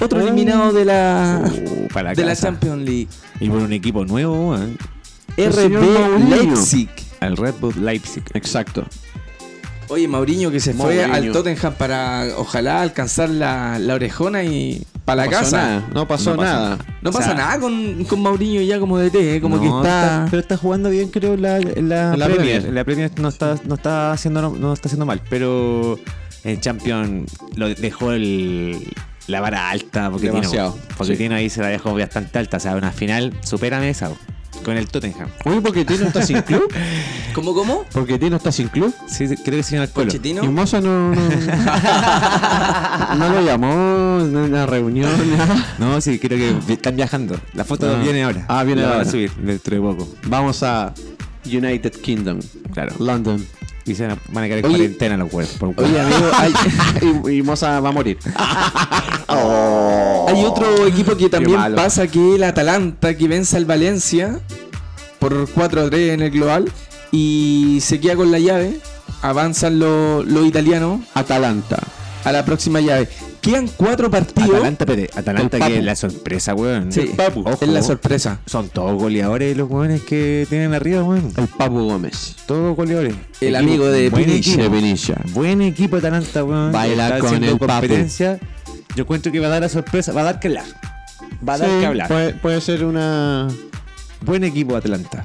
Otro eliminado de la, Uh, para de la. Champions League. Y por un equipo nuevo, weón. El RB. Leipzig. Al Red Bull Leipzig. Exacto. Oye, Mauriño que se fue al Tottenham para ojalá alcanzar la, la orejona y para la pasó casa. nada, No pasó No pasó nada. No O pasa sea, nada con, con Mauriño ya como DT, ¿eh? como No, que está... Pero está jugando bien, creo, la, la, la Premier. La Premier no está, no está haciendo no, no está haciendo mal, pero en Champions lo dejó el, la vara alta porque Demasiado, tiene, porque sí. tiene ahí se la dejó bastante alta, o sea, una final supera esa con el Tottenham. Oye, porque Tino está sin club. ¿Cómo, cómo? Porque Tino está sin club. Sí, creo que sí en el colo. Pochettino. Y Moza no, no, no lo llamó en una reunión. nada. No, sí, creo que están viajando. La foto Ah. viene ahora. Ah, viene ahora. a subir dentro de poco. Vamos a United Kingdom. Claro. London. Y se van a- a quedar en cuarentena los huevos. por huevos. Oye, amigo, hay, y, y Moza va a morir. hay otro equipo que también malo. pasa que el Atalanta que vence al Valencia por 4-3 en el global y se queda con la llave. Avanzan los los italianos Atalanta. a la próxima llave. Quedan cuatro partidos. Atalanta, Atalanta que Papu. es la sorpresa, weón. Sí, El Papu. Ojo, es la sorpresa. Son todos goleadores los weones que tienen arriba, weón. El Papu Gómez. Todos goleadores. El Equipo- amigo de buen. De Vinicius. Buen equipo Atalanta, weón. Baila Está con el Papu. competencia. Yo encuentro que va a dar la sorpresa, va a dar que hablar. Va a dar Sí, que hablar. Puede, puede ser una. Buen equipo Atlanta.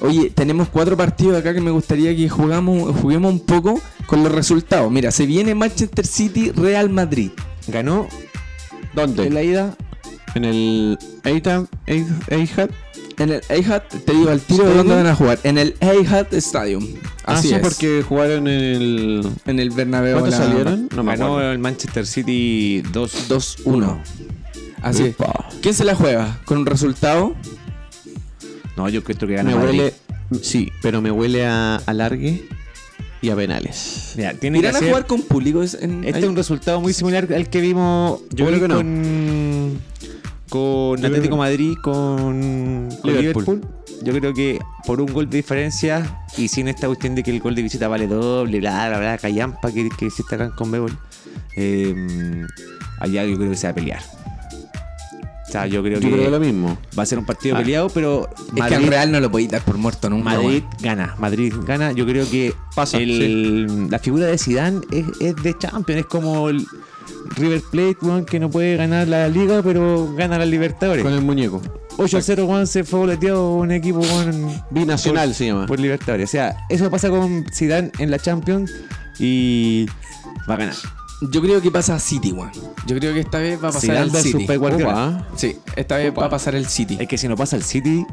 Oye, tenemos cuatro partidos acá que me gustaría que jugamos, juguemos un poco con los resultados. Mira, se viene Manchester City Real Madrid. ¿Ganó? ¿Dónde? En la ida, En el Eitan, Eihat. en el Etihad, te digo al tiro de dónde van a jugar. En el Etihad Stadium. Ah, Así sí, es. porque jugaron en el. En el Bernabéu. ¿Cuántos la- salieron? No me Ganó acuerdo. el Manchester City 2 2-1. Así es. ¿Quién se la juega? ¿Con un resultado? No, yo creo que gana Me Madrid. huele. Sí, pero me huele a alargue y a penales. Mira, tiene que ¿Irán a hacer- jugar con público? en- Este es un resultado muy similar al que vimos Yo hoy creo que no. con, con creo Atlético Madrid, con, con Liverpool. Liverpool. Yo creo que por un gol de diferencia y sin esta cuestión de que el gol de visita vale doble, bla, bla, bla, callampa que, que existe acá en Conmebol, eh, allá yo creo que se va a pelear. O sea, yo creo Yo que creo lo mismo. va a ser un partido Ah. peleado, pero Es que en Real no lo podéis dar por muerto nunca. Madrid gana, Madrid gana. Yo creo que Pasa, el- la figura de Zidane es, es de Champions, es como el River Plate, que no puede ganar la Liga, pero gana la Libertadores. Con el muñeco. 8-0, weón, se fue boleteado un equipo weón, Binacional por- se llama. por Libertadores. O sea, eso pasa con Zidane en la Champions y va a ganar. Yo creo que pasa City, weón. Yo creo que esta vez va a pasar Zidane el versus City. Pep Guardiola. Opa. Sí, esta vez va a pasar el City. Es que si no pasa el City,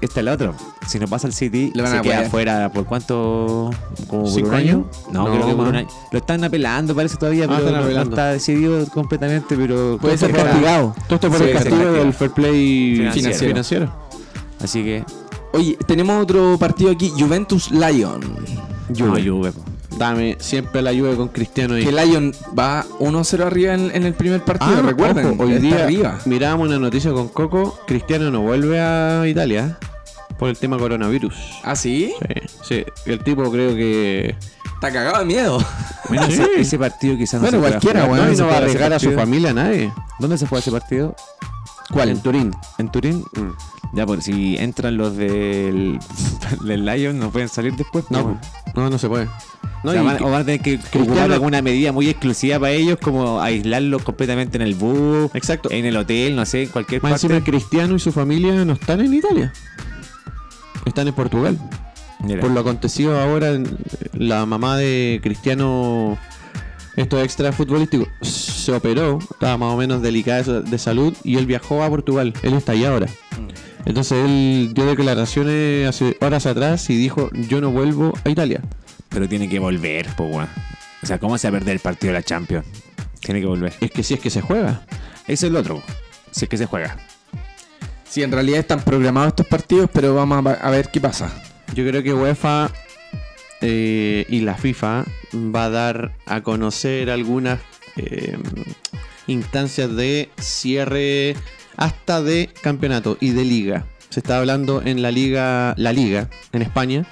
esta es la otra. Si no pasa el City, Le van se a queda huear. afuera por cuánto. ¿Como por ¿Cinco un año? años? No, No, creo que por más. un año. Lo están apelando, parece todavía, Ah, pero están no- no, apelando. está decidido completamente, pero. Puede ser está- castigado. Todo esto por Sí, el castigo del fair play Financiero. financiero. Así que. Oye, tenemos otro partido aquí, Juventus Lion. No, Juve, po. Dame siempre la lluvia con Cristiano y Que Lion va 1-0 arriba en, en el primer partido, recuerden. Ah, ojo, hoy día arriba. mirábamos una noticia con Coco. Cristiano no vuelve a Italia por el tema coronavirus. ¿Ah, sí? Sí, sí. El tipo creo que. Está cagado de miedo. Bueno, Sí. ese, ese partido quizás no Bueno, se cualquiera, jugar. weón, no, no va a arriesgar a su familia a nadie. ¿Dónde se juega ese partido? ¿Cuál? En Turín. ¿En Turín? Ya, por si entran los del, del Lion, no pueden salir después. No, weón. no, no se puede. No, o, sea, van, o van a tener que ocupar alguna medida muy exclusiva para ellos, como aislarlos completamente en el bus, Exacto. en el hotel, no sé, en cualquier Más parte. encima, Cristiano y su familia no están en Italia. Están en Portugal. Mira, Por lo acontecido ahora, la mamá de Cristiano, esto extra futbolístico, se operó, estaba más o menos delicada de salud y él viajó a Portugal. Él está allá ahora. Entonces él dio declaraciones hace horas atrás y dijo, yo no vuelvo a Italia. pero tiene que volver, po, weón. O sea, ¿cómo se va a perder el partido de la Champions? Tiene que volver. Es que si es que se juega. Eso es lo otro, si es que se juega. Sí, en realidad están programados estos partidos, pero vamos a, a ver qué pasa. Yo creo que UEFA eh, y la FIFA va a dar a conocer algunas eh, instancias de cierre hasta de campeonato y de liga. Se está hablando en la liga, la liga en España.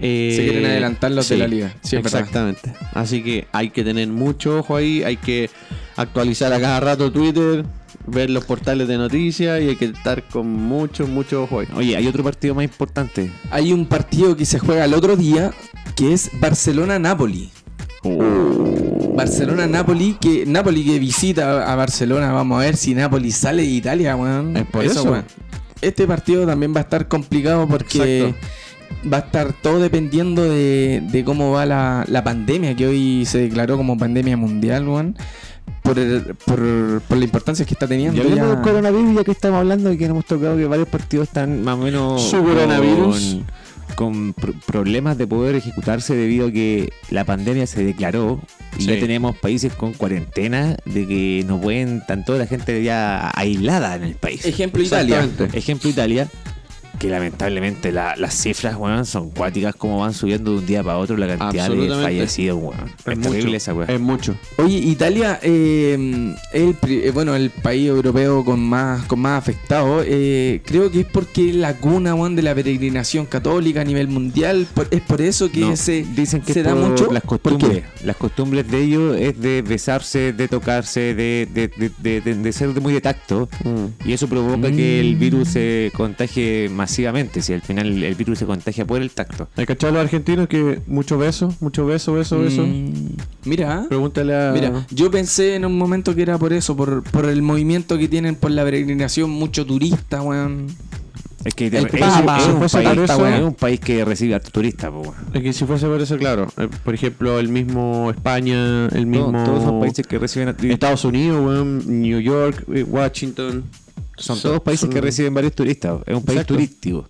Eh, Se quieren adelantar los de la liga, sí, es verdad. exactamente. Así que hay que tener mucho ojo ahí, hay que actualizar a cada rato Twitter, ver los portales de noticias y hay que estar con mucho, mucho ojo. Oye, hay otro partido más importante. Hay un partido que se juega el otro día, que es Barcelona-Napoli. Barcelona-Napoli, que Napoli que visita a Barcelona. Vamos a ver si Napoli sale de Italia, weón. Es por eso. weón. Este partido también va a estar complicado porque Exacto. va a estar todo dependiendo de, de cómo va la, la pandemia, que hoy se declaró como pandemia mundial, weón. Por, el- por, por la importancia que está teniendo. Y hablando ya- del coronavirus, ya que estamos hablando y que hemos tocado que varios partidos están más o menos Su coronavirus. con, con pro- problemas de poder ejecutarse debido a que la pandemia se declaró y Sí. ya tenemos países con cuarentena de que no pueden, tanto la gente ya aislada en el país. Ejemplo Italia. Ejemplo Italia, que lamentablemente la- las cifras, weón, son cuáticas como van subiendo de un día para otro la cantidad de fallecidos, weón. Es, Es terrible mucho. esa weón. Es mucho. Oye, Italia eh, es el, eh, bueno, el país europeo con más, con más afectado. eh, creo que es porque es la cuna weón, de la peregrinación católica a nivel mundial. por- es por eso que No, se, dicen que se da mucho. las ¿Por costumbres. Las costumbres de ellos es de besarse, de tocarse, de, de, ser muy de tacto. Y eso provoca que el virus se contagie masivamente. Si al final el virus se contagia por el tacto. ¿Hay cachado a los argentinos que mucho beso, mucho beso, beso, beso? Mm, mira, Pregúntale a. mira, yo pensé en un momento que era por eso, por, por el movimiento que tienen por la peregrinación, mucho turista, weón. Es que El es, Papa, es un país, eso- es un país que recibe a turistas. Es que si fuese por eso, claro. eh, Por ejemplo, el mismo España, el mismo. Todos, todos son países que reciben a Estados Unidos, weón, New York, eh, Washington. Son todos países que reciben varios turistas. Es un país Exacto. turístico.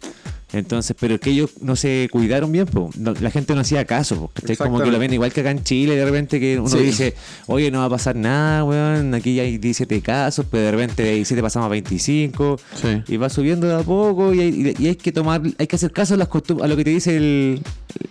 Entonces, pero que ellos no se cuidaron bien. No- la gente no hacía caso, ¿cachai? Como que lo ven igual que acá en Chile, de repente que uno Sí. dice, oye, no va a pasar nada, weón, aquí ya hay 17 casos, pero de repente de 17 pasamos a 25, Sí. y va subiendo de a poco, y hay, y hay que tomar, hay que hacer caso a, las a lo que te dice el,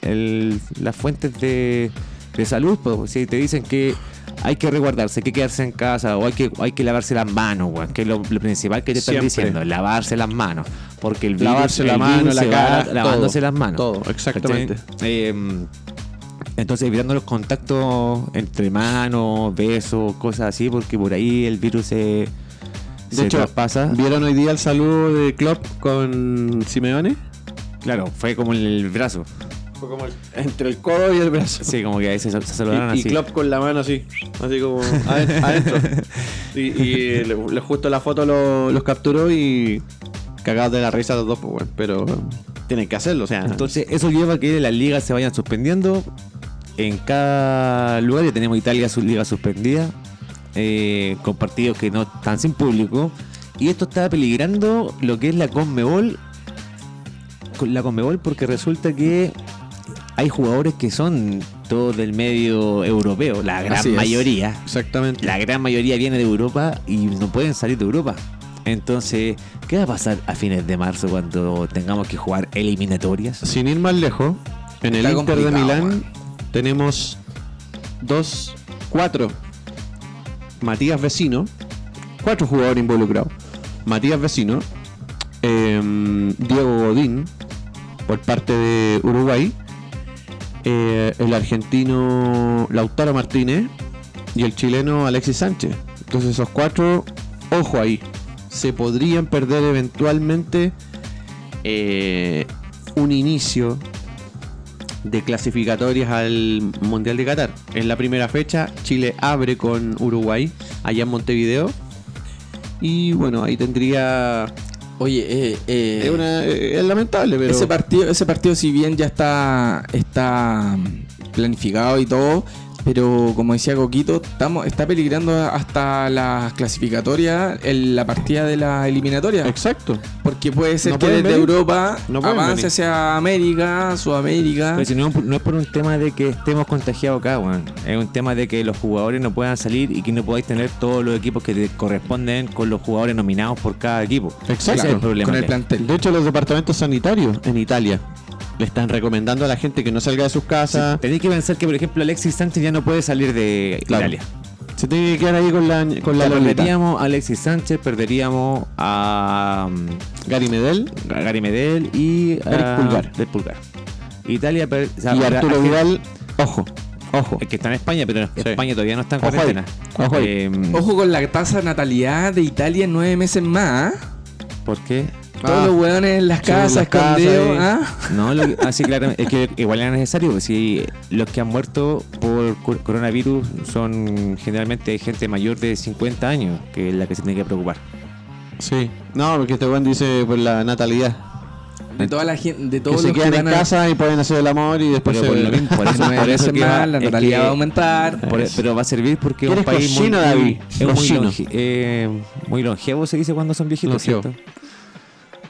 el- las fuentes de, de salud, po. si te dicen que hay que resguardarse, hay que quedarse en casa, o hay que, hay que lavarse las manos, weón, que es lo, lo principal que te están Siempre. diciendo, lavarse las manos, porque el virus, Lavarse la el mano, la se va cara, lavándose todo, las manos. todo, exactamente. Eh, entonces evitando los contactos entre manos, besos, cosas así, porque por ahí el virus se, De se hecho, traspasa. ¿vieron hoy día el saludo de Klopp con Simeone? Claro, fue como en el brazo. Fue como entre el codo y el brazo. Sí, como que ahí se, se saludaron Y, y así. Klopp con la mano así, así como aden- adentro. Y, y le- le- justo la foto lo- los capturó y cagados de la risa los dos, pues bueno, pero tienen que hacerlo, o sea. Entonces, eso lleva a que las ligas se vayan suspendiendo. En cada lugar ya tenemos Italia su liga suspendida, eh, con partidos que no están sin público. Y esto está peligrando lo que es la Conmebol. Con la Conmebol porque resulta que hay jugadores que son todos del medio europeo, la gran Así es. mayoría. Exactamente. La gran mayoría viene de Europa y no pueden salir de Europa. Entonces, ¿qué va a pasar a fines de marzo cuando tengamos que jugar eliminatorias? Sin ir más lejos, en el Inter de Milán weón. tenemos dos, cuatro. Matías Vecino, cuatro jugadores involucrados. Matías Vecino, em, Diego Godín, por parte de Uruguay, eh, el argentino Lautaro Martínez y el chileno Alexis Sánchez. Entonces esos cuatro, ojo ahí, se podrían perder eventualmente eh, un inicio de clasificatorias al Mundial de Qatar. En la primera fecha, Chile abre con Uruguay, allá en Montevideo. Y bueno, ahí tendría... Oye, eh, eh, Es, una- eh, es lamentable, pero... ese partido, ese partido si bien ya está, está mm, planificado y todo, pero como decía Coquito, estamos, está peligrando hasta las clasificatorias en la partida de la eliminatoria. Exacto. Porque puede ser No que desde venir. Europa No avance venir. hacia América, Sudamérica. Pero si no, no es por un tema de que estemos contagiados acá, weón. Es un tema de que los jugadores no puedan salir y que no podáis tener todos los equipos que te corresponden con los jugadores nominados por cada equipo. Exacto. Ese es el problema. con el plantel. De hecho, los departamentos sanitarios en Italia le están recomendando a la gente que no salga de sus casas. Tenéis que pensar que, por ejemplo, Alexis Sánchez ya no puede salir de Claro. Italia. Se tiene que quedar ahí con la, con la. Perderíamos a Alexis Sánchez, perderíamos a, um, Gary Medel a Gary Medel y a Eric Pulgar. Del Pulgar. Italia per- o sea, y Arturo Vidal. Ojo, ojo. que está en España, pero en Sí. España todavía no está en Ojo ahí. cuarentena. Ojo ahí. Eh, Ojo con la tasa de natalidad de Italia en nueve meses más. ¿ah? ¿Por qué? Todos los hueones en las casas, las escondidos. ahí. ¿ah? No, lo que, ah, sí, claro, es que igual era necesario, porque si los que han muerto por cor- coronavirus son generalmente gente mayor de 50 años, que es la que se tiene que preocupar. Sí. No, porque este buen dice por la natalidad. De toda la gente, de Que todos se los que quedan en a- casa y pueden hacer el amor y después Pero se... por lo mismo, por eso, por eso que va- la natalidad que- va a aumentar. por- pero va a servir porque es un ¿Quieres país muy, cochino, muy- David? es muy, longe- eh, muy longevo, se dice cuando son viejitos, Longevo. ¿cierto?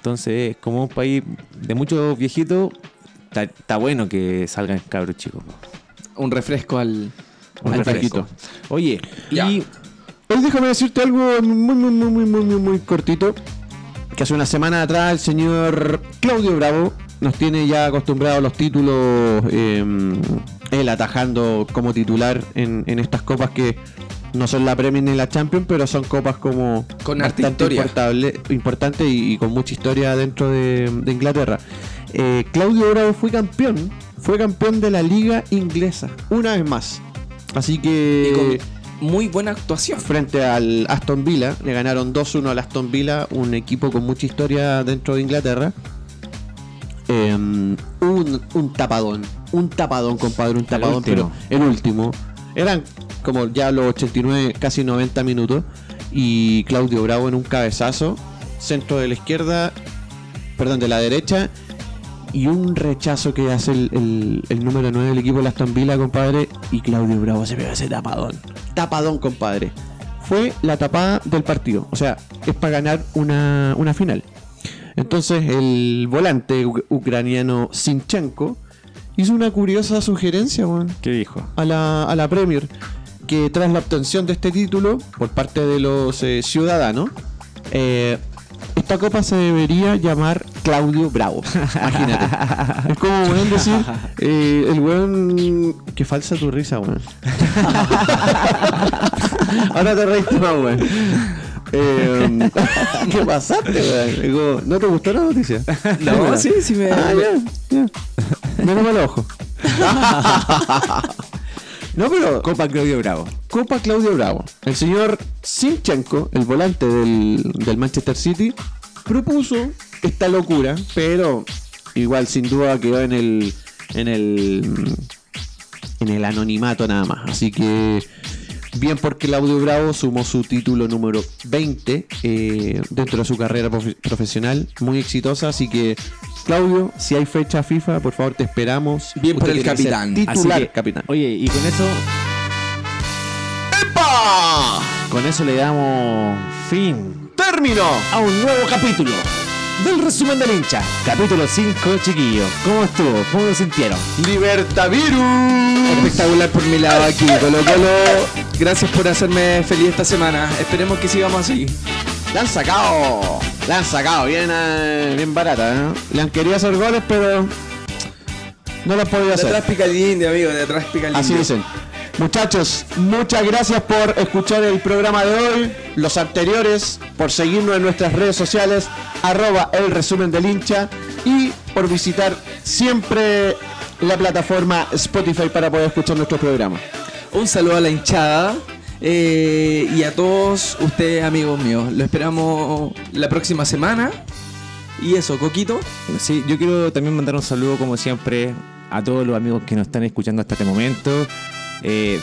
Entonces, como un país de muchos viejitos, está, bueno que salgan cabros chicos. Un refresco al, Un al refresquito. Oye, Ya. y Hoy déjame decirte algo muy, muy, muy, muy, muy, muy, muy cortito. Que hace una semana atrás el señor Claudio Bravo nos tiene ya acostumbrados a los títulos, eh, él atajando como titular en, en estas copas que no son la Premier ni la Champions, pero son copas como Con bastante importante y, y con mucha historia dentro de, de Inglaterra. Eh, Claudio Bravo fue campeón, fue campeón de la liga inglesa, una vez más. Así que... Y con muy buena actuación. frente al Aston Villa. Le ganaron 2-1 al Aston Villa, un equipo con mucha historia dentro de Inglaterra. Eh, un, un tapadón, un tapadón, compadre, un tapadón, pero el último. Eran como ya los 89, casi 90 minutos. Y Claudio Bravo en un cabezazo, centro de la izquierda, perdón, de la derecha. Y un rechazo que hace el, número 9 del equipo de Aston Villa, compadre. Y Claudio Bravo se pega ese tapadón. Tapadón, compadre. Fue la tapada del partido. O sea, es para ganar una, una final. Entonces el volante ucraniano Sinchenko hizo una curiosa sugerencia, weón ¿Qué dijo? a la, a la Premier que tras la obtención de este título por parte de los eh, ciudadanos, eh, esta copa se debería llamar Claudio Bravo. Imagínate. es como weón decir, eh, el weón. Que falsa tu risa, weón. Ahora te reíste más, weón. Eh, ¿Qué pasaste, weón? ¿No te gustó la noticia? No, sí, sí me. Ah, ya, ya. Menos mal ojo. no, pero Copa Claudio Bravo. Copa Claudio Bravo. El señor Sinchenko, el volante del, del Manchester City, propuso esta locura, pero igual sin duda quedó en el en el en el anonimato nada más. Así que bien por Claudio Bravo sumó su título número 20 eh, dentro de su carrera profe- profesional, muy exitosa, así que Claudio, si hay fecha FIFA, por favor te esperamos. Bien por el capitán. Así Titular, que, capitán. Oye, y con eso. Con eso le damos fin Término. a un nuevo capítulo del resumen del hincha. Capítulo 5, chiquillos. ¿Cómo estuvo? ¿Cómo lo sintieron? Libertavirus. Espectacular por mi lado aquí. Colo Colo, gracias por hacerme feliz esta semana. Esperemos que sigamos así. La han sacado. La han sacado bien, eh, bien barata. ¿eh? Le han querido hacer goles, pero no lo han podido hacer. atrás pica el indio, amigo, de atrás pica el Así indio. dicen. Muchachos, muchas gracias por escuchar el programa de hoy, los anteriores, por seguirnos en nuestras redes sociales, arroba el resumen del hincha y por visitar siempre la plataforma Spotify para poder escuchar nuestro programa. Un saludo a la hinchada eh, y a todos ustedes, amigos míos. Lo esperamos la próxima semana. Y eso, Coquito. Sí, yo quiero también mandar un saludo, como siempre, a todos los amigos que nos están escuchando hasta este momento. Eh,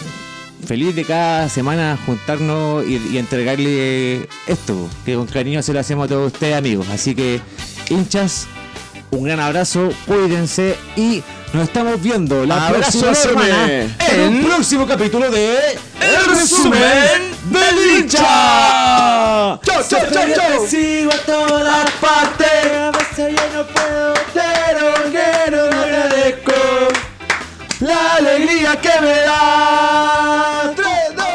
feliz de cada semana juntarnos y, y entregarle esto, que con cariño se lo hacemos a todos ustedes, amigos. Así que, hinchas, un gran abrazo, cuídense y nos estamos viendo la Abrazo próxima semana en un próximo capítulo de El resumen del hincha. Chao, chao, chao, chao. Sigo a todas partes. A veces yo no puedo, pero quiero, no agradezco la alegría que me da. Tres, dos.